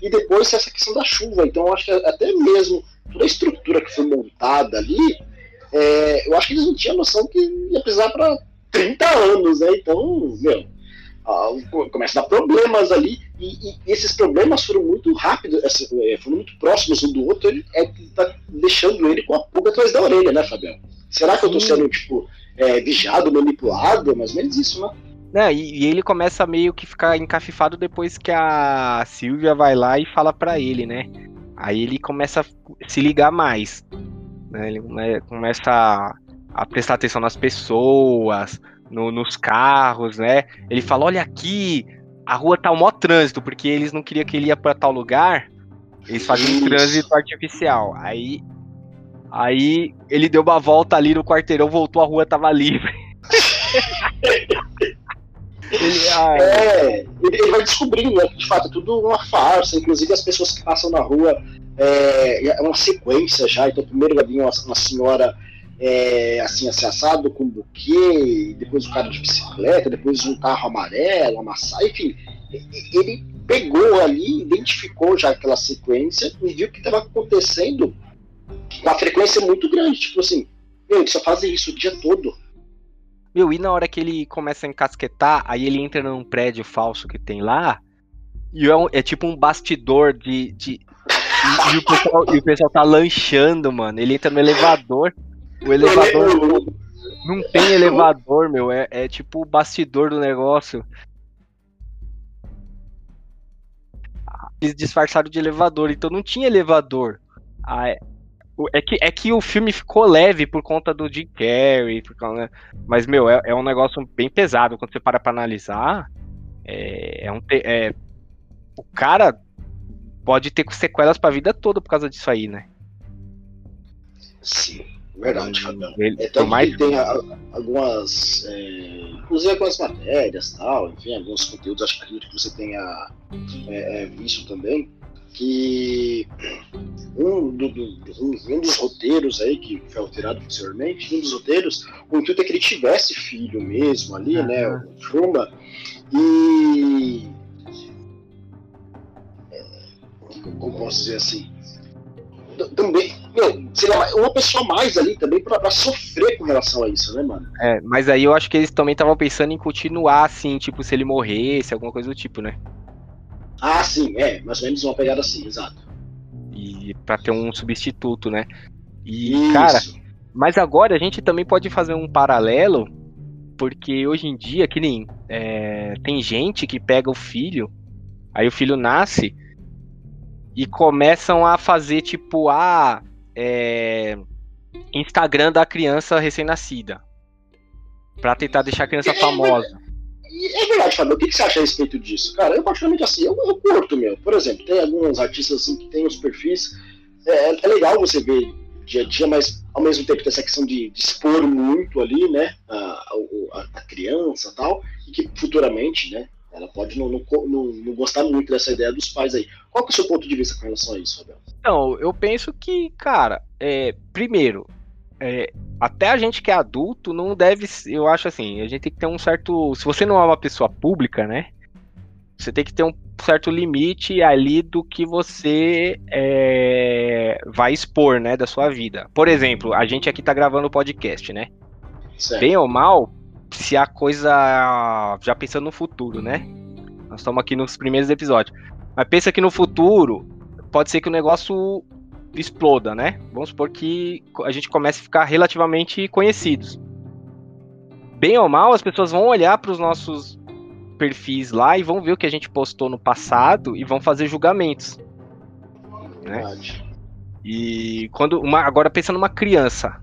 e depois essa questão da chuva. Então, eu acho que até mesmo toda a estrutura que foi montada ali, é, eu acho que eles não tinham noção que ia precisar para 30 anos, né? Então, meu, começa a dar problemas ali, e, e, esses problemas foram muito rápidos, é, foram muito próximos um do outro, ele é que tá deixando ele com a pulga atrás da orelha, né, Fabiano? Será que eu tô sendo, tipo, é, vigiado, manipulado? É mais ou menos isso, né? Né, e, e, ele começa meio que ficar encafifado depois que a Silvia vai lá e fala para ele, né? Aí ele começa a se ligar mais. Né? Ele começa a, a prestar atenção nas pessoas, no, nos carros, né? Ele fala: olha aqui, a rua tá o maior trânsito, porque eles não queriam que ele ia para tal lugar. Eles faziam um trânsito artificial. Aí, aí ele deu uma volta ali no quarteirão, voltou, a rua tava livre. Ele, é, ele, vai descobrindo né, que de fato é tudo uma farsa, inclusive as pessoas que passam na rua é, é uma sequência já. Então, primeiro vai vir uma, uma senhora é, assim, assado com um buquê, depois o cara de bicicleta, depois um carro amarelo, saia, enfim. Ele pegou ali, identificou já aquela sequência e viu que estava acontecendo com uma frequência muito grande. Tipo assim, eles só fazem isso o dia todo meu, e na hora que ele começa a encasquetar, aí ele entra num prédio falso que tem lá, e é, um, é tipo um bastidor de. de e, e, o pessoal, e o pessoal tá lanchando, mano. Ele entra no elevador. O elevador. Não tem elevador, meu. É, é tipo o bastidor do negócio. Eles disfarçaram de elevador, então não tinha elevador. Ah, é que, é que o filme ficou leve por conta do Jim Carrey, né? mas, meu, é, é, um negócio bem pesado. Quando você para pra analisar, é, é um. É, o cara pode ter sequelas pra vida toda por causa disso aí, né? Sim, verdade, Fabiano. Ele, é, tanto mais... que tem a, algumas. É, inclusive algumas matérias tal, enfim, alguns conteúdos, acho que você tenha é, é, visto também que um, do, do, um, dos roteiros aí que foi alterado posteriormente, um dos roteiros, o intuito é que ele tivesse filho mesmo ali, uhum. né, o Truman, e como posso dizer assim, também, meu, lá, uma pessoa mais ali também pra, sofrer com relação a isso, né, mano? É, mas aí eu acho que eles também estavam pensando em continuar assim, tipo, se ele morresse, alguma coisa do tipo, né? Ah, sim, é, mais ou menos uma pegada assim, exato. E para ter um substituto, né? E, Isso. cara, mas agora a gente também pode fazer um paralelo, porque hoje em dia, que nem é, tem gente que pega o filho, aí o filho nasce e começam a fazer tipo, ah, é, Instagram da criança recém-nascida. Pra tentar deixar a criança É, famosa. E é verdade, Fábio. O que, que você acha a respeito disso? Cara, eu particularmente assim, eu, eu curto, meu. Por exemplo, tem alguns artistas assim que tem os perfis. É, é legal você ver dia a dia, mas ao mesmo tempo tem essa questão de, de expor muito ali, né? A, a, a criança tal, e que futuramente, né? Ela pode não, não, não, não gostar muito dessa ideia dos pais aí. Qual que é o seu ponto de vista com relação a isso, Fabio? Então, eu penso que, cara, é, primeiro, é, até a gente que é adulto não deve. Eu acho assim, a gente tem que ter um certo. Se você não é uma pessoa pública, né? Você tem que ter um certo limite ali do que você é, vai expor, né, da sua vida. Por exemplo, a gente aqui tá gravando o podcast, né? Certo. Bem ou mal, se a coisa. Já pensando no futuro, né? Nós estamos aqui nos primeiros episódios. Mas pensa que no futuro pode ser que o negócio exploda, né? Vamos supor que a gente comece a ficar relativamente conhecidos. Bem ou mal, as pessoas vão olhar para os nossos perfis lá e vão ver o que a gente postou no passado e vão fazer julgamentos. Né? Verdade. E quando uma, agora pensa numa criança,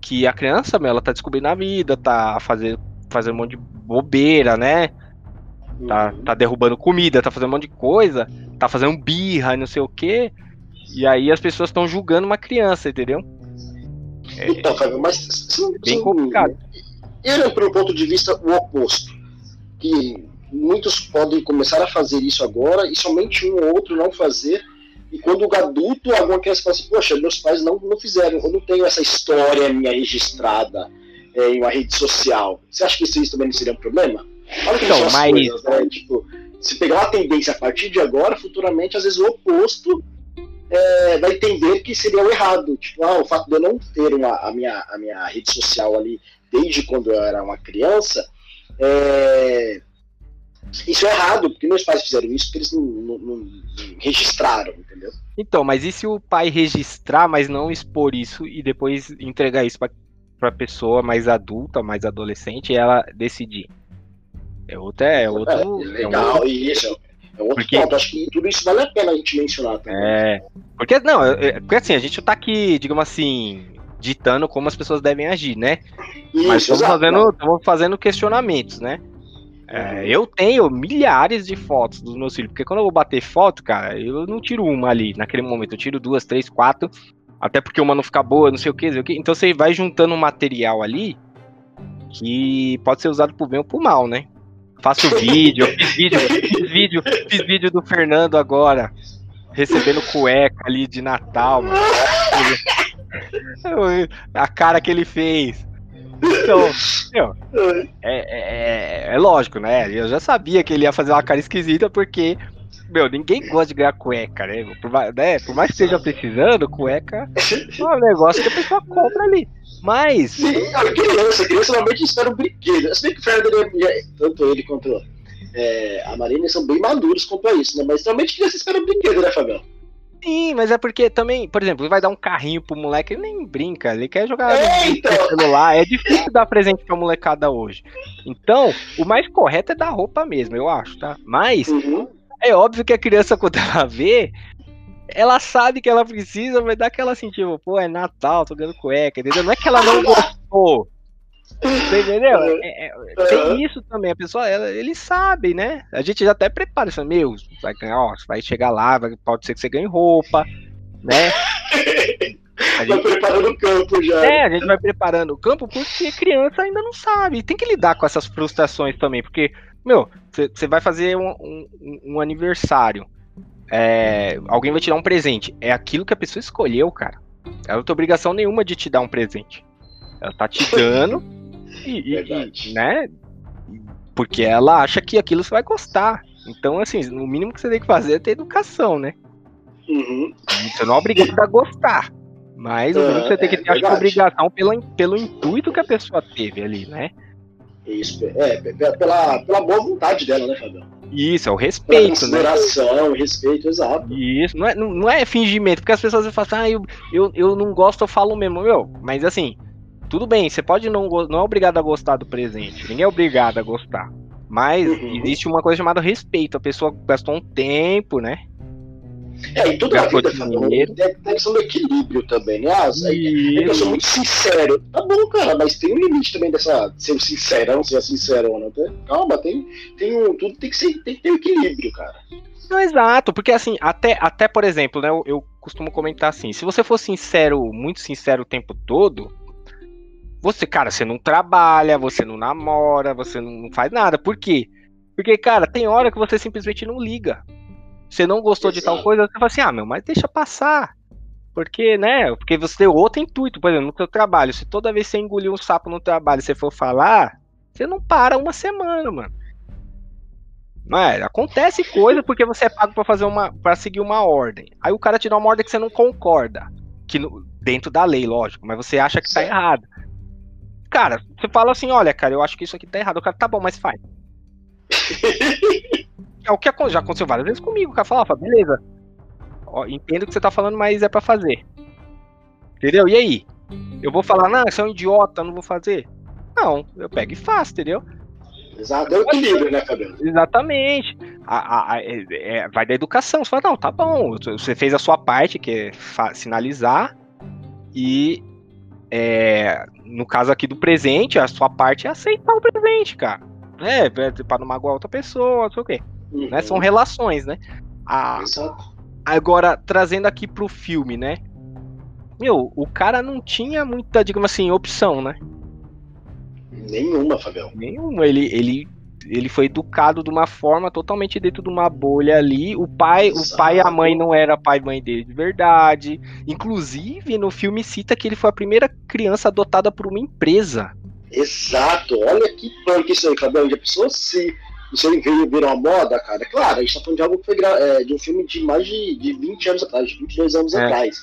que a criança, meu, ela tá descobrindo a vida, tá fazendo, fazendo um monte de bobeira, né? Tá, Uhum. tá derrubando comida, tá fazendo um monte de coisa, tá fazendo birra, não sei o quê. E aí as pessoas estão julgando uma criança, entendeu? Então, Fábio, mas são, Bem complicado. Ele, pelo ponto de vista o oposto, que muitos podem começar a fazer isso agora e somente um ou outro não fazer. E quando o adulto, alguma criança fala assim, poxa, meus pais não, não fizeram, eu não tenho essa história minha registrada é, em uma rede social. Você acha que isso, isso também não seria um problema? Olha como Então, mas- coisas, né? Tipo, se pegar uma tendência a partir de agora, futuramente, às vezes o oposto é, vai entender que seria o errado. Tipo, ah, o fato de eu não ter uma, a, minha, a minha rede social ali desde quando eu era uma criança, é, isso é errado, porque meus pais fizeram isso porque eles não, não- não- registraram, entendeu? Então, mas e se o pai registrar, mas não expor isso e depois entregar isso pra, pra pessoa mais adulta, mais adolescente, e ela decidir? É outro, é outro, É, é um legal, e isso é outro Porque- ponto. Acho que tudo isso vale a pena a gente mencionar também. É. Porque, não, é- é- porque assim, a gente tá aqui, digamos assim, ditando como as pessoas devem agir, né? Mas Isso, estamos exato. fazendo, estamos fazendo questionamentos, né? É, eu tenho milhares de fotos dos meus filhos, porque quando eu vou bater foto, cara, eu não tiro uma ali naquele momento, eu tiro duas, três, quatro, até porque uma não fica boa, não sei o que, não sei o que. Então você vai juntando um material ali que pode ser usado pro bem ou pro mal, né? Faço vídeo, fiz vídeo, fiz vídeo, fiz vídeo do Fernando agora, recebendo cueca ali de Natal, mano. A cara que ele fez. Então, meu, é, é, é- é lógico, né? Eu já sabia que ele ia fazer uma cara esquisita, porque, meu, ninguém gosta de ganhar cueca, né? Por, né? Por mais que esteja precisando, cueca é um negócio que a pessoa compra ali. Mas, Sim, cara, criança, criança normalmente espera um brinquedo. Se bem que o Fernando, ele é- tanto ele quanto é, a Marina são bem maduros quanto a isso, né? Mas normalmente criança espera um brinquedo, né, Fabião? sim, mas é porque também, por exemplo, vai dar um carrinho pro moleque, ele nem brinca, ele quer jogar É, no celular. É difícil dar presente pra molecada hoje. Então, o mais correto é dar roupa mesmo, eu acho, tá? Mas, Uhum. É óbvio que a criança, quando ela vê, ela sabe que ela precisa, mas dá aquela assim, tipo, pô, é Natal, tô ganhando cueca, entendeu? Não é que ela não gostou. Você entendeu? É- é- tem isso também, a pessoa, ela, eles sabem, né? A gente já até prepara isso, meu, vai ganhar, ó, vai chegar lá, vai- pode ser que você ganhe roupa, né? A Vai gente, preparando o campo já. é, a gente vai preparando o campo porque criança ainda não sabe. Tem que lidar com essas frustrações também, porque, meu, você vai fazer um, um- um aniversário. É, alguém vai te dar um presente. É aquilo que a pessoa escolheu, cara. Ela não tem obrigação nenhuma de te dar um presente. Ela tá te dando e, e- né? Porque ela acha que aquilo você vai gostar. Então, assim, no mínimo que você tem que fazer é ter educação, né? Uhum. Você não é obrigado a gostar. Mas o mínimo que você tem que É, ter, é verdade. obrigação pelo, pelo intuito que a pessoa teve ali, né? Isso, é, pe- pela, pela boa vontade dela, né, Fabião? Isso, é o respeito, né? consideração, respeito, exato. Isso, não é, não, não é fingimento, porque as pessoas falam assim, ah, eu, eu, eu não gosto, eu falo mesmo, meu, mas assim, tudo bem, você pode não, não é obrigado a gostar do presente, ninguém é obrigado a gostar, mas Uhum. existe uma coisa chamada respeito, a pessoa gastou um tempo, né, É, e tudo na vida, Fabiano, deve ter questão do equilíbrio também, né? Ah, é, eu sou muito sincero. Tá bom, cara, mas tem um limite também dessa ser sincerão, ser sincero, né? Calma, tem, tem um, tudo tem que, ser, tem que ter um equilíbrio, cara. Não, exato, porque assim, até, até por exemplo, né, eu, eu costumo comentar assim, se você for sincero, muito sincero o tempo todo, você, cara, você não trabalha, você não namora, você não faz nada. Por quê? Porque, cara, tem hora que você simplesmente não liga. Você não gostou Exato. de tal coisa, você fala assim, ah, meu, mas deixa passar. Porque, né? Porque você tem outro intuito, por exemplo, no seu trabalho. Se toda vez que você engolir um sapo no trabalho você for falar, você não para uma semana, mano. Mas acontece coisa porque você é pago para fazer uma para seguir uma ordem. Aí o cara te dá uma ordem que você não concorda, que no, dentro da lei, lógico, mas você acha que tá errado. Cara, você fala assim, olha, cara, eu acho que isso aqui tá errado. O cara, tá bom, mas faz. é o que já aconteceu várias vezes comigo. O cara fala, beleza. Ó, entendo o que você tá falando, mas é para fazer. Entendeu? E aí? Eu vou falar, não, você é um idiota, não vou fazer. Não, eu pego e faço, entendeu? Exato, é o equilíbrio, né, Fabiano? Exatamente. A, a, a, é, é, vai da educação. Você fala, não, tá bom, você fez a sua parte, que é sinalizar, e é, no caso aqui do presente, a sua parte é aceitar o presente, cara. É, é pra não magoar outra pessoa, não sei o quê. Uhum. Né? São relações, né? A, Exato. Agora, trazendo aqui pro filme, né? Meu, o cara não tinha muita, digamos assim, opção, né? Nenhuma, Fabião. Nenhuma. Ele, ele, ele foi educado de uma forma totalmente dentro de uma bolha ali. O pai, Exato. o pai e a mãe não era pai e mãe dele de verdade. Inclusive, no filme cita que ele foi a primeira criança adotada por uma empresa. Exato. Olha que punk isso aí, Fabião. Já pensou se isso aí veio virar uma moda, cara? Claro, a gente tá falando de algo que foi é, de um filme de mais de, de 20 anos atrás, de 22 anos é. atrás.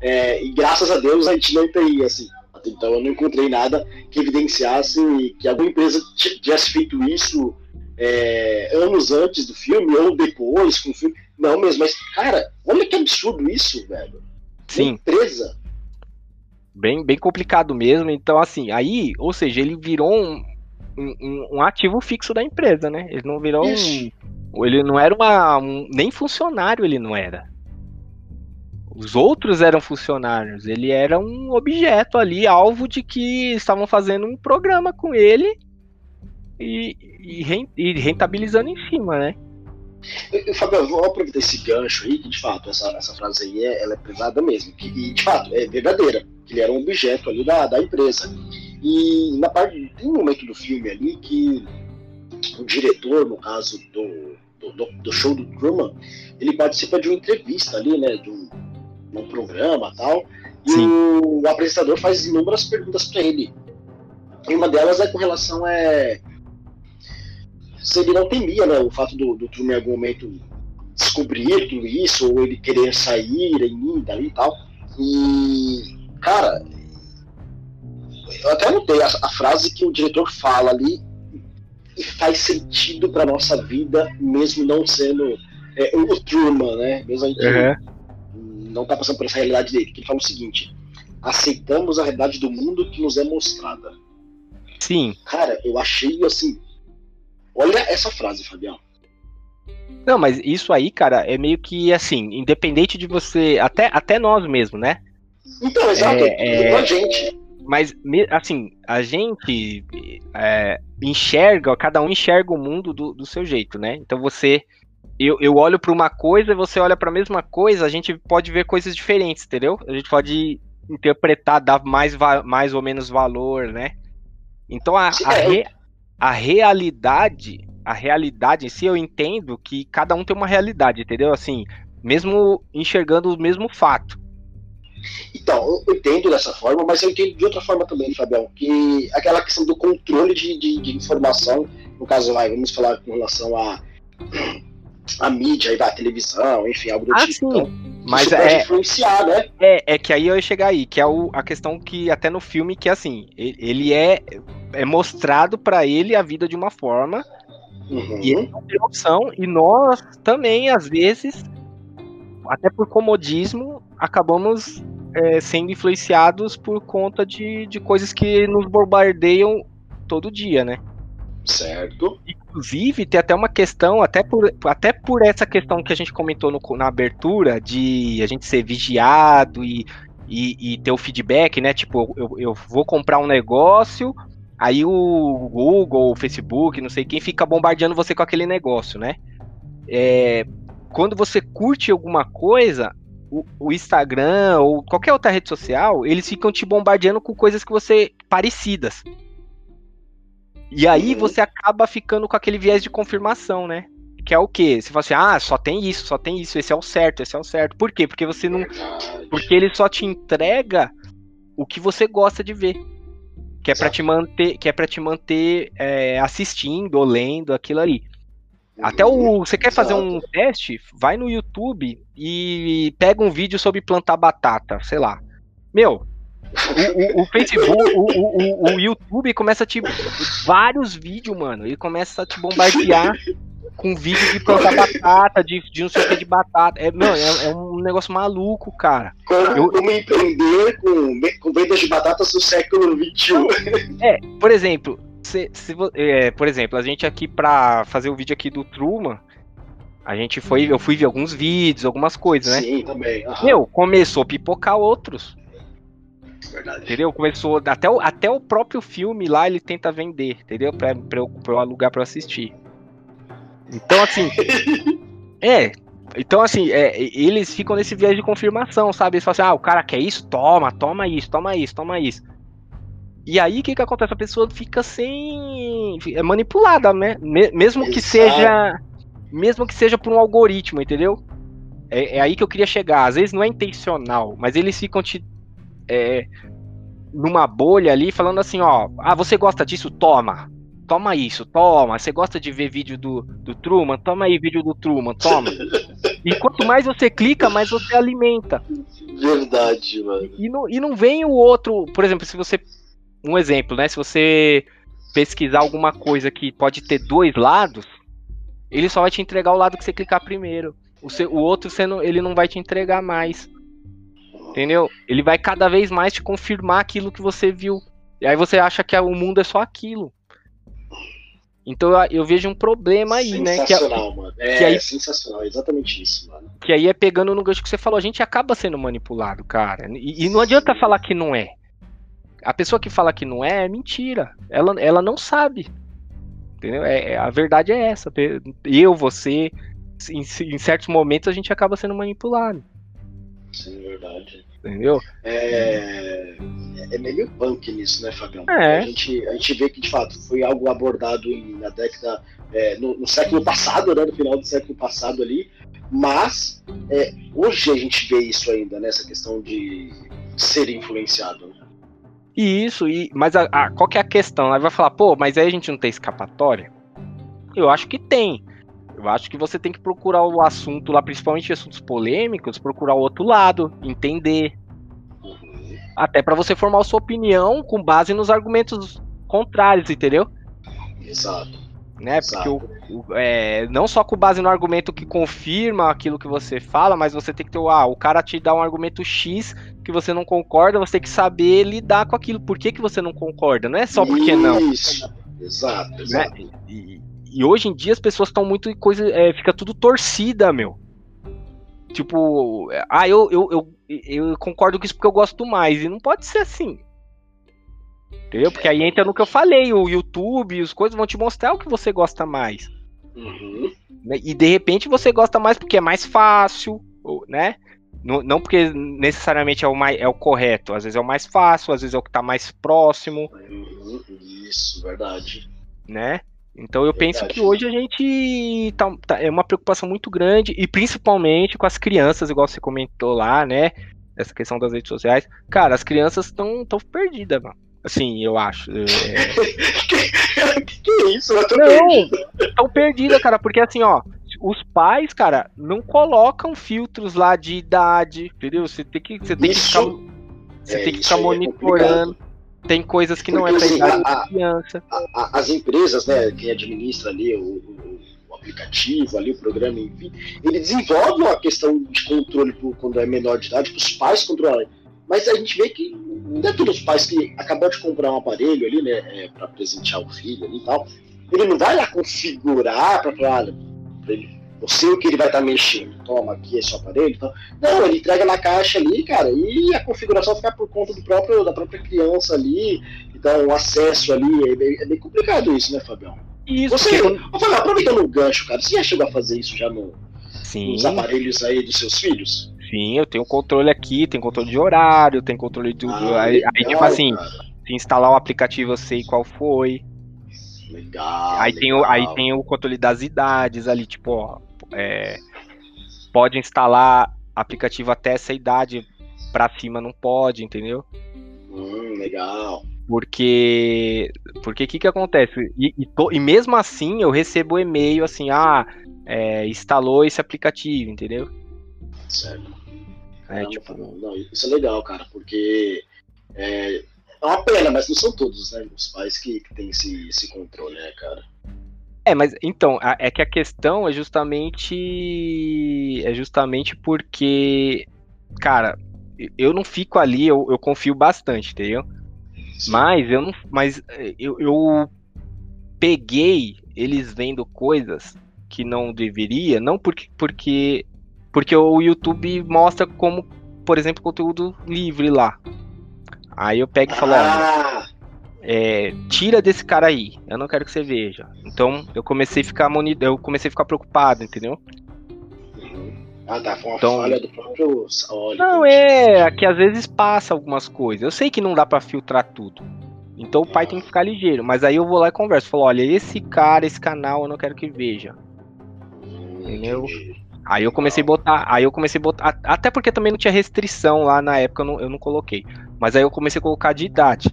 É, e graças a Deus a gente não tem, assim, então eu não encontrei nada que evidenciasse que alguma empresa tivesse feito isso é, anos antes do filme ou depois com o filme. Não mesmo, mas, cara, olha que absurdo isso, velho. Sim. Uma empresa. Bem, bem complicado mesmo. Então, assim, aí, ou seja, ele virou um, um, um ativo fixo da empresa, né? Ele não virou isso. um. Ele não era uma. Um, nem funcionário ele não era. Os outros eram funcionários. Ele era um objeto ali, alvo de que estavam fazendo um programa com ele e, e rentabilizando em cima, né? Fabio, vou aproveitar esse gancho aí, que de fato essa, essa frase aí é, ela é pesada mesmo, que e de fato é verdadeira, que ele era um objeto ali da, da empresa. E na parte, tem um momento do filme ali que o diretor, no caso do, do, do show do Truman, ele participa de uma entrevista ali, né, de um, num programa tal. E o, o, apresentador faz inúmeras perguntas para ele. E uma delas é com relação a. É, se ele não temia, né? O fato do, do Truman em algum momento descobrir tudo isso, ou ele querer sair em mim dali e tal. E, cara, eu até anotei a, a frase que o diretor fala ali e faz sentido para nossa vida, mesmo não sendo é, o Truman, né? Mesmo a gente uhum não está passando por essa realidade dele, que ele fala o seguinte: aceitamos a realidade do mundo que nos é mostrada. Sim. Cara, eu achei assim. Olha essa frase, Fabião. Não, mas isso aí, cara, é meio que assim, independente de você. Até, até nós mesmos, né? Então, exato, é, é... a gente. Mas, assim, a gente é, enxerga, cada um enxerga o mundo do, do seu jeito, né? Então você eu, eu olho para uma coisa e você olha para a mesma coisa, a gente pode ver coisas diferentes, entendeu? A gente pode interpretar, dar mais, mais ou menos valor, né? Então a, a, é. re, a realidade, a realidade em si, eu entendo que cada um tem uma realidade, entendeu? Assim, mesmo enxergando o mesmo fato. Então, eu entendo dessa forma, mas eu entendo de outra forma também, Fabião, que aquela questão do controle de, de, de informação, no caso, vai, vamos falar com relação a a mídia, a televisão, enfim, algo do ah, tipo. Sim. Então, mas é influenciar, né? É, é que aí eu ia chegar aí, que é o, a questão que até no filme que assim, ele é é mostrado para ele a vida de uma forma uhum. e ele não tem opção e nós também às vezes até por comodismo acabamos é, sendo influenciados por conta de, de coisas que nos bombardeiam todo dia, né? Certo. Inclusive, tem até uma questão, até por, até por essa questão que a gente comentou no, na abertura, de a gente ser vigiado e, e, e ter o feedback, né? Tipo, eu, eu vou comprar um negócio, aí o Google, o Facebook, não sei quem, fica bombardeando você com aquele negócio, né? É, quando você curte alguma coisa, o, o, Instagram ou qualquer outra rede social, eles ficam te bombardeando com coisas que você parecidas. E aí uhum. você acaba ficando com aquele viés de confirmação, né? Que é o quê? Você fala assim, ah, só tem isso, só tem isso, esse é o certo, esse é o certo. Por quê? Porque você não. Porque ele só te entrega o que você gosta de ver. Que é para te manter, que é para te manter é, assistindo ou lendo aquilo ali. Até o. Uhum. Você quer fazer um teste? Vai no YouTube e pega um vídeo sobre plantar batata, sei lá. Meu, o, o, o, Facebook, o, o, YouTube começa a te. Vários vídeos, mano. Ele começa a te bombardear com vídeo de plantar batata, de, de não sei o que de batata. É, não, é, é um negócio maluco, cara. Como, eu, como empreender com, com vendas de batatas do século XXI. É, por exemplo, se, se, é, por exemplo, a gente aqui pra fazer o vídeo aqui do Truman. A gente foi, eu fui ver alguns vídeos, algumas coisas, né? Sim, também. Uhum. Meu, começou a pipocar outros. Verdade. Entendeu? Começou. Até o, até o próprio filme lá ele tenta vender, entendeu? Pra, eu, pra eu alugar eu assistir. Então, assim. é. Então, assim, é, eles ficam nesse viés de confirmação, sabe? Eles falam assim: ah, o cara quer isso? Toma, toma isso, toma isso, toma isso. E aí, o que que acontece? A pessoa fica sem. É manipulada, né? Mesmo que Exato. seja. Mesmo que seja por um algoritmo, entendeu? É, é, aí que eu queria chegar. Às vezes não é intencional, mas eles ficam te é, numa bolha ali falando assim, ó, ah, você gosta disso? Toma. Toma isso, toma. Você gosta de ver vídeo do, do Truman? Toma aí vídeo do Truman, toma. e quanto mais você clica, mais você alimenta. Verdade, mano. E não, e não vem o outro, por exemplo, se você. Um exemplo, né? Se você pesquisar alguma coisa que pode ter dois lados, ele só vai te entregar o lado que você clicar primeiro. O, seu, o outro você não, ele não vai te entregar mais. Entendeu? Ele vai cada vez mais te confirmar aquilo que você viu. E aí você acha que o mundo é só aquilo. Então eu, vejo um problema aí, né? Sensacional, é, mano. É, aí, sensacional, exatamente isso, mano. Que aí é pegando no gancho que você falou, a gente acaba sendo manipulado, cara. E, e não adianta falar que não é. A pessoa que fala que não é, é mentira. Ela, ela não sabe. Entendeu? É, é a verdade é essa. Eu, você, em, em certos momentos a gente acaba sendo manipulado. Sim, verdade. Entendeu? É, é meio punk nisso, né, Fabião? É. A, gente, a gente vê que, de fato, foi algo abordado em, na década. É, no, no, século passado, né? No final do século passado ali. Mas é, hoje a gente vê isso ainda, né? Essa questão de ser influenciado. Né? Isso, e, mas a, a, qual que é a questão? Aí vai falar, pô, mas aí a gente não tem escapatória? Eu acho que tem. Eu acho que você tem que procurar o assunto lá, principalmente assuntos polêmicos, procurar o outro lado, entender. Até para você formar sua opinião com base nos argumentos contrários, entendeu? Exato. Né? Porque o, o, é, não só com base no argumento que confirma aquilo que você fala, mas você tem que ter. Ah, o cara te dá um argumento X que você não concorda, você tem que saber lidar com aquilo. Por que, que você não concorda? Não é só porque Isso. não. Isso. Exato, né? exato. Né? E, e hoje em dia as pessoas estão muito coisa. É, fica tudo torcida, meu. Tipo, ah, eu, eu, eu, eu concordo com isso porque eu gosto mais. E não pode ser assim. Entendeu? Porque aí entra no que eu falei, o YouTube, as coisas vão te mostrar o que você gosta mais. Uhum. Né? E de repente você gosta mais porque é mais fácil, né? Não, porque necessariamente é o, mais, é o correto, às vezes é o mais fácil, às vezes é o que está mais próximo. Uhum. Isso, verdade. Né? Então eu penso que hoje a gente tá, tá, é uma preocupação muito grande e principalmente com as crianças, igual você comentou lá, né? Essa questão das redes sociais. Cara, as crianças estão tão perdidas, mano. Assim, eu acho. É... que, que é isso? Eu não, estão perdidas, cara, porque assim, ó, os pais, cara, não colocam filtros lá de idade, entendeu? Você tem que, você tem isso, que ficar, você é, tem que ficar é monitorando. É tem coisas que Porque, não é assim, pra a, criança. A, a, as empresas, né, que administra ali o, o, o, aplicativo, ali o programa, enfim, ele desenvolve uma questão de controle quando é menor de idade, para os pais controlarem. Mas a gente vê que não é todos os pais que acabam de comprar um aparelho ali, né, é, para presentear o filho ali e tal, ele não vai lá configurar para ele, você o que ele vai estar tá mexendo. Toma, aqui seu aparelho. Então, não, ele entrega na caixa ali, cara, e a configuração fica por conta do próprio, da própria criança ali. Então, o acesso ali é bem, é bem complicado isso, né, Fabião? Isso. Você, porque... vou falar, aproveitando o gancho, cara, você já chegou a fazer isso já no, nos aparelhos aí dos seus filhos? Sim, eu tenho controle aqui, tenho controle de horário, tenho controle do. Ah, aí, legal, aí, tipo assim, cara. se instalar o aplicativo eu sei qual foi. Legal. Aí, legal. Tem o, aí tem o controle das idades ali, tipo, ó, é, pode instalar aplicativo até essa idade, pra cima não pode, entendeu? Hum, legal. Porque. Porque o que, que acontece? E, e, to, e, mesmo assim eu recebo e-mail assim, ah, é, instalou esse aplicativo, entendeu? Certo. É, tipo... não, isso é legal, cara, porque é, é uma pena, mas não são todos, né? Os pais que, que têm esse, esse controle, né, cara? É, mas então, é que a questão é justamente. É justamente porque. Cara, eu não fico ali, eu, eu confio bastante, entendeu? Sim. Mas eu não. Mas eu, eu peguei eles vendo coisas que não deveria, não porque, porque porque o YouTube mostra como, por exemplo, conteúdo livre lá. Aí eu pego e falo, ah. é, tira desse cara aí, eu não quero que você veja. Então eu comecei a ficar eu comecei a ficar preocupado, entendeu? Uhum. Ah, tá, foi uma então, falha do próprio. Não, é, que às vezes passa algumas coisas. Eu sei que não dá para filtrar tudo. Então o pai tem que ficar ligeiro. Mas aí eu vou lá e converso. Falo, olha, esse cara, esse canal eu não quero que veja. Hum, entendeu? Entendi. Aí eu comecei a botar, aí eu comecei a botar, até porque também não tinha restrição lá na época, eu não, eu não coloquei. Mas aí eu comecei a colocar de idade.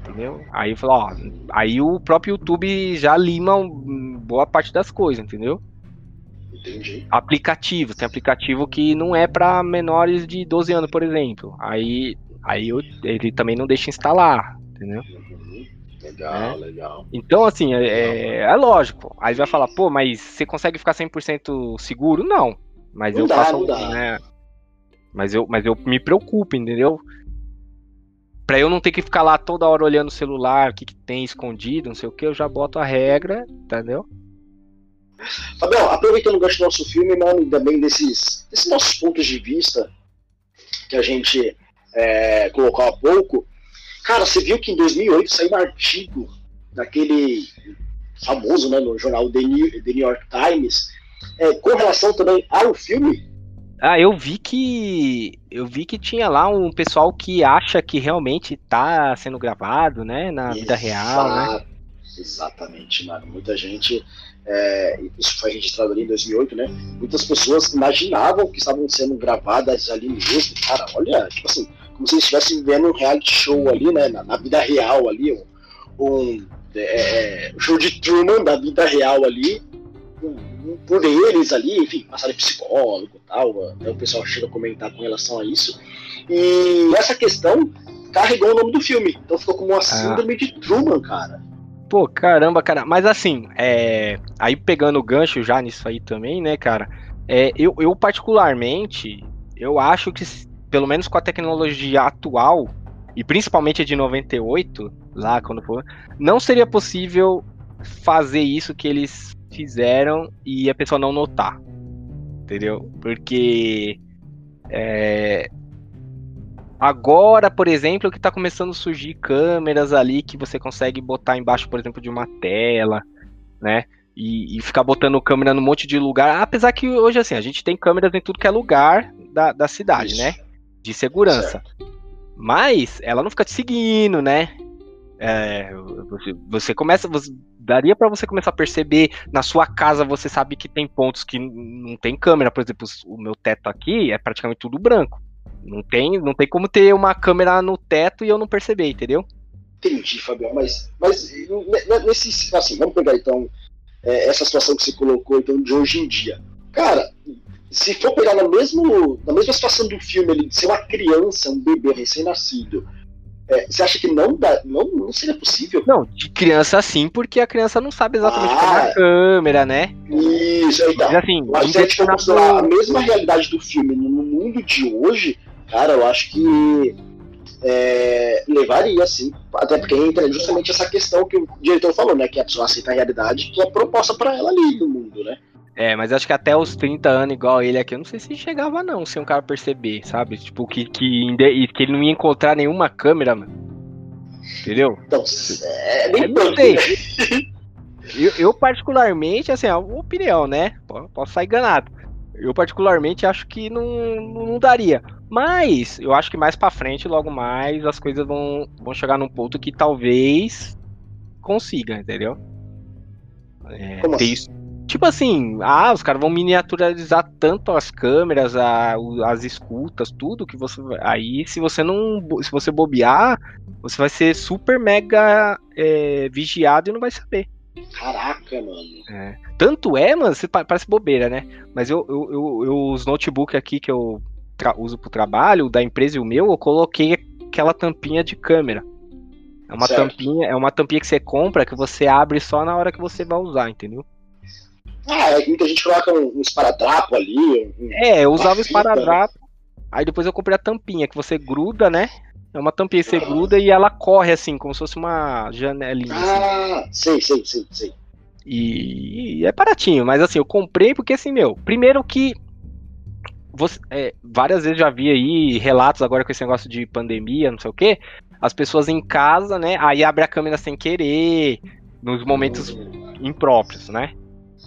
Entendeu? Aí eu falei, ó, aí o próprio YouTube já lima boa parte das coisas, entendeu? Entendi. Aplicativo, tem aplicativo que não é para menores de 12 anos, por exemplo. Aí, aí eu, ele também não deixa instalar, entendeu? Legal, né? legal. Então, assim, é, é, é, lógico. Aí vai falar, pô, mas você consegue ficar 100% seguro? Não. Mas não eu dá, faço, né? Mas eu, mas eu me preocupo, entendeu? Pra eu não ter que ficar lá toda hora olhando o celular, o que, que tem escondido, não sei o que, eu já boto a regra, entendeu? Fabião, aproveitando o gancho do nosso filme, mano, também desses, desses nossos pontos de vista que a gente é, colocou há pouco, Cara, você viu que em 2008 saiu um artigo daquele famoso, né, no jornal The New, The New York Times, é, com relação também ao filme? Ah, eu vi que eu vi que tinha lá um pessoal que acha que realmente está sendo gravado, né, na vida real, né? Exatamente, mano. Muita gente, é, isso foi registrado ali em 2008, né? Muitas pessoas imaginavam que estavam sendo gravadas ali mesmo. Cara, olha, tipo assim, como se estivesse vendo um reality show ali, né? Na, na vida real ali, um, um é, é show de Truman da vida real ali, um, um, por eles ali, enfim, passaram psicólogo e tal, né, o pessoal chega a comentar com relação a isso. E essa questão carregou o nome do filme, então ficou como uma ah. síndrome ah. de Truman, cara. Pô, caramba, cara. Mas assim, é... aí pegando o gancho já nisso aí também, né, cara? É, eu, eu particularmente, eu acho que pelo menos com a tecnologia atual, e principalmente a de 98, lá quando for, não seria possível fazer isso que eles fizeram e a pessoa não notar. Entendeu? Porque é, agora, por exemplo, que está começando a surgir câmeras ali que você consegue botar embaixo, por exemplo, de uma tela, né? E, e, ficar botando câmera num monte de lugar. Apesar que hoje, assim, a gente tem câmeras em tudo que é lugar da, da cidade, Isso. né? De segurança. Certo. Mas ela não fica te seguindo, né? É, você, você, começa. Você, daria para você começar a perceber na sua casa, você sabe que tem pontos que não tem câmera. Por exemplo, o meu teto aqui é praticamente tudo branco. Não tem, não tem como ter uma câmera no teto e eu não perceber, entendeu? Entendi, Fabião, mas, mas nesse. Assim, vamos pegar então é, essa situação que você colocou então, de hoje em dia. Cara, se for pegar na, mesmo, na mesma situação do filme, ele ser uma criança, um bebê recém-nascido, é, você acha que não, dá, não, não seria possível? Não, de criança sim, porque a criança não sabe exatamente ah, como é a câmera, né? Isso, então. Mas, assim, que se a gente for considerar a mesma realidade do filme no mundo de hoje, cara, eu acho que é, levaria, sim. Até porque entra justamente essa questão que o diretor falou, né? Que a pessoa aceita a realidade que é proposta para ela ali no mundo, né? É, mas acho que até os 30 anos, igual ele aqui, eu não sei se chegava, não, sem um cara perceber, sabe? Tipo, que, que, que ele não ia encontrar nenhuma câmera, mano. Entendeu? Então, é, nem não sei. eu, eu, particularmente, assim, é uma opinião, né? Posso sair enganado. Eu, particularmente, acho que não, não daria. Mas, eu acho que mais pra frente, logo mais, as coisas vão, vão chegar num ponto que talvez consiga, entendeu? É, Como assim? isso Tipo assim, ah, os caras vão miniaturizar tanto as câmeras, a, as escutas, tudo que você. Aí, se você não. Se você bobear, você vai ser super mega é, vigiado e não vai saber. Caraca, mano. É. Tanto é, mano, você parece bobeira, né? Mas eu, eu, eu, eu os notebook aqui que eu uso pro trabalho, da empresa e o meu, eu coloquei aquela tampinha de câmera. É uma certo. tampinha, é uma tampinha que você compra que você abre só na hora que você vai usar, entendeu? Ah, é muita gente coloca um, um esparadrapo ali. Um, é, eu usava o esparadrapo. Aí depois eu comprei a tampinha, que você gruda, né? É uma tampinha que você ah. gruda e ela corre assim, como se fosse uma janelinha. Assim. Ah, assim. sei, sei, sei, sei. E, e, é baratinho, mas assim, eu comprei porque assim, meu, primeiro que você, é, várias vezes já vi aí relatos agora com esse negócio de pandemia, não sei o que, as pessoas em casa, né, aí abre a câmera sem querer, nos momentos hum. impróprios, né?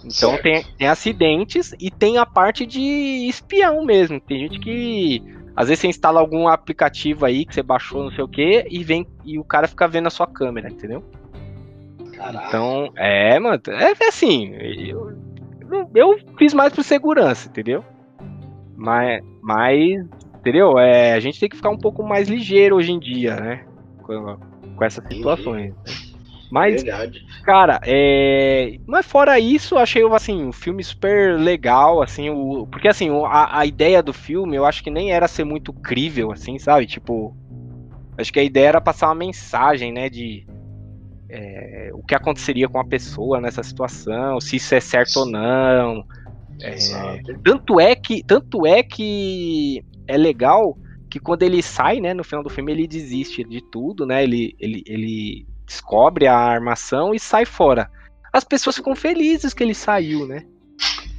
Então tem, tem acidentes e tem a parte de espião mesmo. Tem gente que às vezes você instala algum aplicativo aí que você baixou, não sei o que, e vem e o cara fica vendo a sua câmera, entendeu? Caraca. Então, é, mano, é, é assim, eu, eu fiz mais por segurança, entendeu? Mas, mas entendeu? É, a gente tem que ficar um pouco mais ligeiro hoje em dia, né? Com, com essas situações. Uhum. Mas, Verdade. cara, é... mas fora isso, achei assim, um filme super legal, assim, o... porque assim, a, a ideia do filme, eu acho que nem era ser muito crível, assim, sabe? Tipo, acho que a ideia era passar uma mensagem, né, de é... o que aconteceria com a pessoa nessa situação, se isso é certo ou não. É... tanto é que, tanto é que é legal que quando ele sai, né, no final do filme ele desiste de tudo, né? Ele, ele, ele descobre a armação e sai fora. As pessoas ficam felizes que ele saiu, né?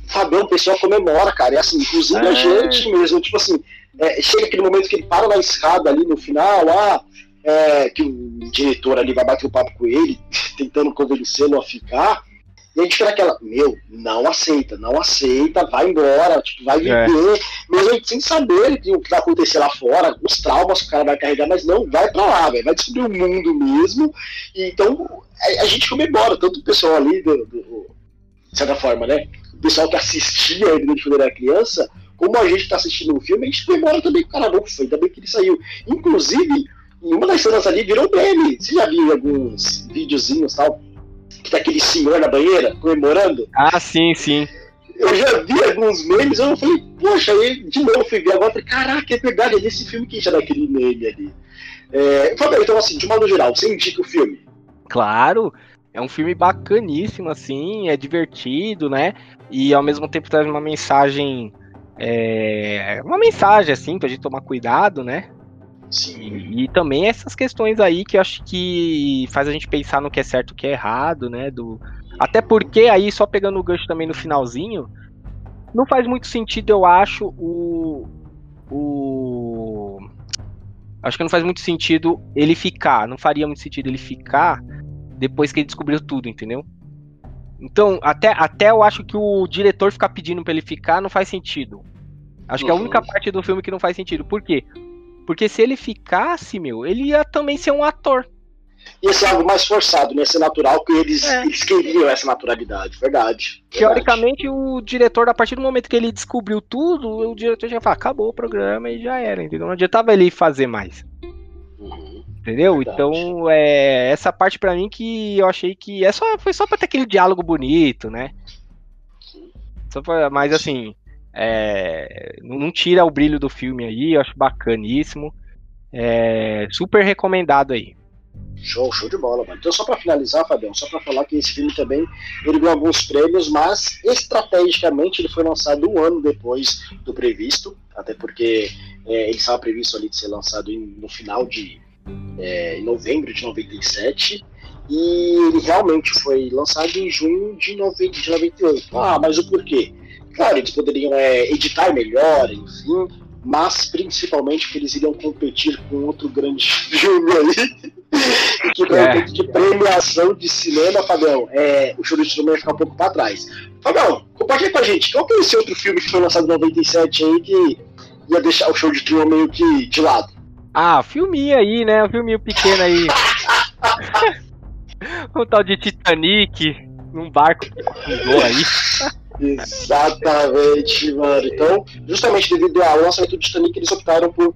Fabião, o pessoal comemora, cara. E assim, inclusive é... a gente mesmo, tipo assim, é, chega aquele momento que ele para na escada ali no final, ah, é, que o diretor ali vai bater o papo com ele, tentando convencê-lo a ficar. E a gente fica naquela, meu, não aceita, não aceita, vai embora, tipo, vai é. viver, é. mesmo sem saber o que vai acontecer lá fora, os traumas que o cara vai carregar, mas não, vai pra lá, véio, vai descobrir o mundo mesmo. E, então, a, a, gente comemora, tanto o pessoal ali, do, do, de certa forma, né? O pessoal que assistia a Vida de Funeral Criança, como a gente tá assistindo o filme, a gente comemora também, cara, não, foi, bem que ele saiu. Inclusive, em uma das cenas ali virou meme. Você já viu alguns videozinhos e tal? Que tá aquele senhor na banheira comemorando. Ah, sim, sim. Eu já vi alguns memes, eu falei, poxa, aí de novo fui ver agora, falei, caraca, é verdade, é desse filme que já daquele meme ali. É, Fabio, então assim, de modo geral, você indica o filme? Claro, é um filme bacaníssimo, assim, é divertido, né? E ao mesmo tempo traz uma mensagem. É, uma mensagem, assim, pra gente tomar cuidado, né? Sim. E, também essas questões aí que eu acho que faz a gente pensar no que é certo e o que é errado, né? Do... Até porque aí, só pegando o gancho também no finalzinho, não faz muito sentido, eu acho, o. O. Acho que não faz muito sentido ele ficar. Não faria muito sentido ele ficar depois que ele descobriu tudo, entendeu? Então, até, até eu acho que o diretor ficar pedindo pra ele ficar não faz sentido. Acho uhum. que é a única uhum. parte do filme que não faz sentido. Por quê? Porque se ele ficasse, meu, ele ia também ser um ator. Ia ser algo mais forçado, né? ia ser natural, que eles, é. eles queriam essa naturalidade, verdade, verdade. Teoricamente, o diretor, a partir do momento que ele descobriu tudo, o diretor já fala, acabou o programa e já era, entendeu? Não adiantava ele fazer mais. Uhum. Entendeu? Verdade. Então, é, essa parte para mim que eu achei que é só, foi só pra ter aquele diálogo bonito, né? Só pra, mas assim, é, não tira o brilho do filme aí, eu acho bacaníssimo. É, super recomendado aí. Show, show de bola, mano. Então, só para finalizar, Fabião, só para falar que esse filme também ele ganhou alguns prêmios, mas estrategicamente ele foi lançado um ano depois do previsto. até porque é, ele estava previsto ali de ser lançado em, no final de é, novembro de 97 e ele realmente foi lançado em junho de, 90, de 98. Ah, mas o porquê? Claro, eles poderiam é, editar melhor, enfim, mas principalmente que eles iriam competir com outro grande filme aí, que é. de premiação de cinema, Fabião, é, o Show de Truman ia ficar um pouco para trás. Fabião, compartilha com a gente, qual que é esse outro filme que foi lançado em 97 aí que ia deixar o Show de Truman meio que de lado? Ah, filminho aí, né? Um filminho pequeno aí. um tal de Titanic, num barco que afundou aí. Exatamente, mano. Então, justamente devido ao lançamento do Titanic, eles optaram por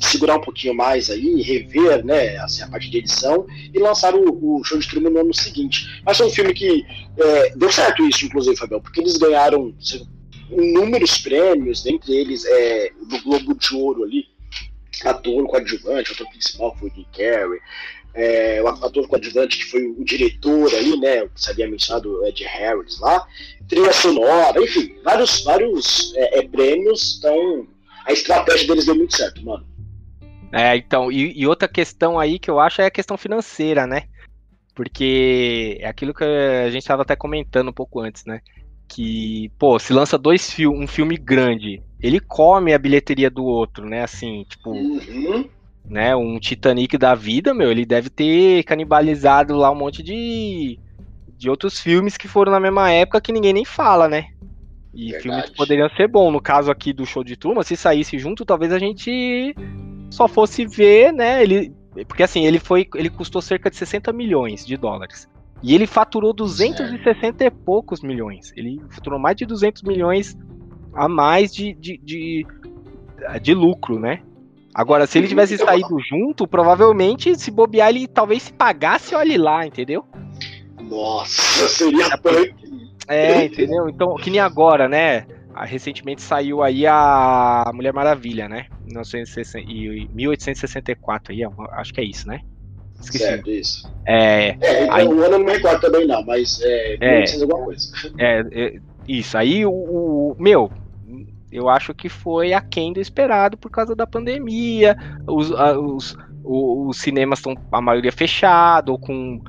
segurar um pouquinho mais aí, rever, né, assim, a parte de edição e lançar o, o Show de Truman no ano seguinte. Mas foi um filme que é, deu certo isso, inclusive, Fabião, porque eles ganharam inúmeros prêmios, dentre eles é, do Globo de Ouro ali, ator coadjuvante, ator principal foi o Jim é, o ator coadjuvante que foi o diretor aí, né, que sabia mencionado Ed Harris lá, trilha sonora, enfim, vários, vários é, é, prêmios, então a estratégia deles deu muito certo, mano. É, então, e, e, outra questão aí que eu acho é a questão financeira, né? Porque é aquilo que a gente estava até comentando um pouco antes, né? Que, pô, se lança dois filmes, um filme grande, ele come a bilheteria do outro, né? Assim, tipo, uhum né, um Titanic da vida, meu, ele deve ter canibalizado lá um monte de, de outros filmes que foram na mesma época que ninguém nem fala, né? E Verdade. filmes que poderiam ser bons. No caso aqui do show de turma, se saísse junto, talvez a gente só fosse ver, né? Ele, porque assim, ele foi, ele custou cerca de 60 milhões de dólares. E ele faturou 260 e poucos milhões. Ele faturou mais de 200 milhões a mais de, de, de, de lucro, né? Agora, se ele tivesse saído junto, provavelmente, se bobear, ele talvez se pagasse, olhe lá, entendeu? Nossa, seria é punk. É, entendeu? Então, que nem agora, né? Recentemente saiu aí a Mulher Maravilha, né? 1864, aí, acho que é isso, né? Esqueci. Certo, isso. É, é aí, o ano não me recordo também não, mas é, é alguma coisa. É, é, isso, aí o, o meu, eu acho que foi aquém do esperado por causa da pandemia. Os, os, os, os cinemas estão, a maioria, fechado ou com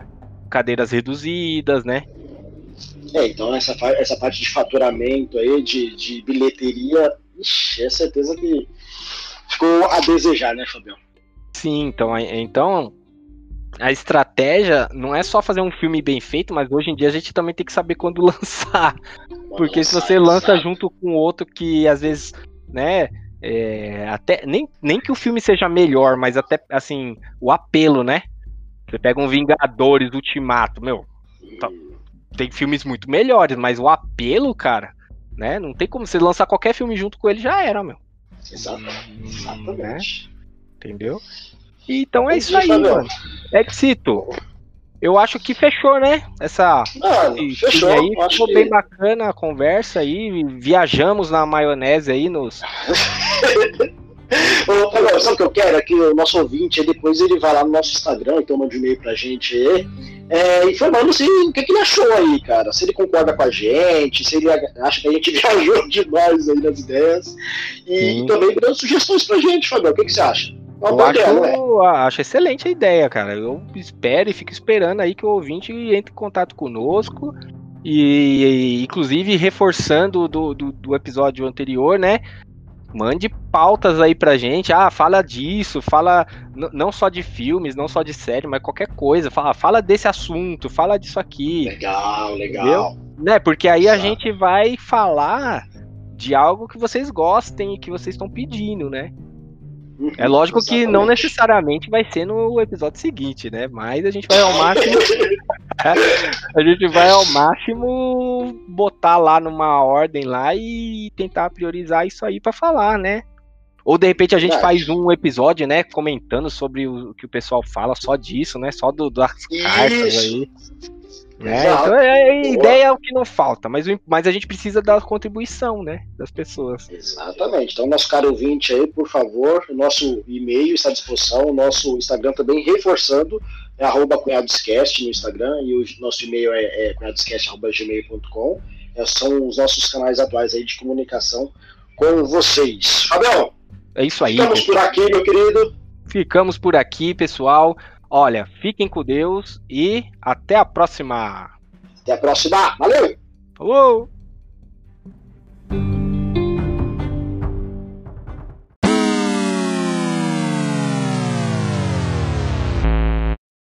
cadeiras reduzidas, né? É, então essa, essa parte de faturamento aí, de, de bilheteria, ixi, é certeza que ficou a desejar, né, Fabião? Sim, então, então a estratégia não é só fazer um filme bem feito, mas hoje em dia a gente também tem que saber quando lançar. Porque se você lança junto com outro que às vezes, né, é, até nem, nem que o filme seja melhor, mas até assim, o apelo, né? Você pega um Vingadores Ultimato, meu, tá, tem filmes muito melhores, mas o apelo, cara, né? Não tem como você lançar qualquer filme junto com ele já era, meu. Exatamente. Né? Entendeu? Então é isso aí, mano. Exito. Eu acho que fechou, né? Essa. Mano, fechou. Aí, ficou que... bem bacana a conversa aí. Viajamos na maionese aí nos. Paulo, sabe o que eu quero? É que o nosso ouvinte, depois ele vai lá no nosso Instagram, então manda um e-mail pra gente aí, é, informando assim, o que, que, ele achou aí, cara. Se ele concorda com a gente, se ele acha que a gente viajou demais aí nas ideias. E, e também dando sugestões pra gente, Fabio. O que, que você acha? Eu acho, acho excelente a ideia, cara. Eu espero e fico esperando aí que o ouvinte entre em contato conosco. E, e inclusive, reforçando do, do, do, episódio anterior, né? Mande pautas aí pra gente. Ah, fala disso, fala não só de filmes, não só de série, mas qualquer coisa. Fala, fala desse assunto, fala disso aqui. Legal, legal. Entendeu? Né? Porque aí a gente vai falar de algo que vocês gostem e que vocês estão pedindo, né? É lógico que não necessariamente vai ser no episódio seguinte, né? Mas a gente vai ao máximo. a gente vai ao máximo botar lá numa ordem lá e tentar priorizar isso aí para falar, né? Ou de repente a gente faz um episódio, né, comentando sobre o que o pessoal fala só disso, né? Só do, das cartas aí. Né? Então é, a ideia é o que não falta, mas, mas a gente precisa da contribuição né, das pessoas. Exatamente. Então, nosso caro ouvinte aí, por favor, nosso e-mail está à disposição, o nosso Instagram também reforçando, é arroba cunhadoscast no Instagram e o nosso e-mail é, é cunhadoscast.gmail.com. É, são os nossos canais atuais aí de comunicação com vocês. Fabião, é isso aí. Ficamos pessoal. por aqui, meu querido. Ficamos por aqui, pessoal. Olha, fiquem com Deus e até a próxima. Até a próxima. Valeu! Falou!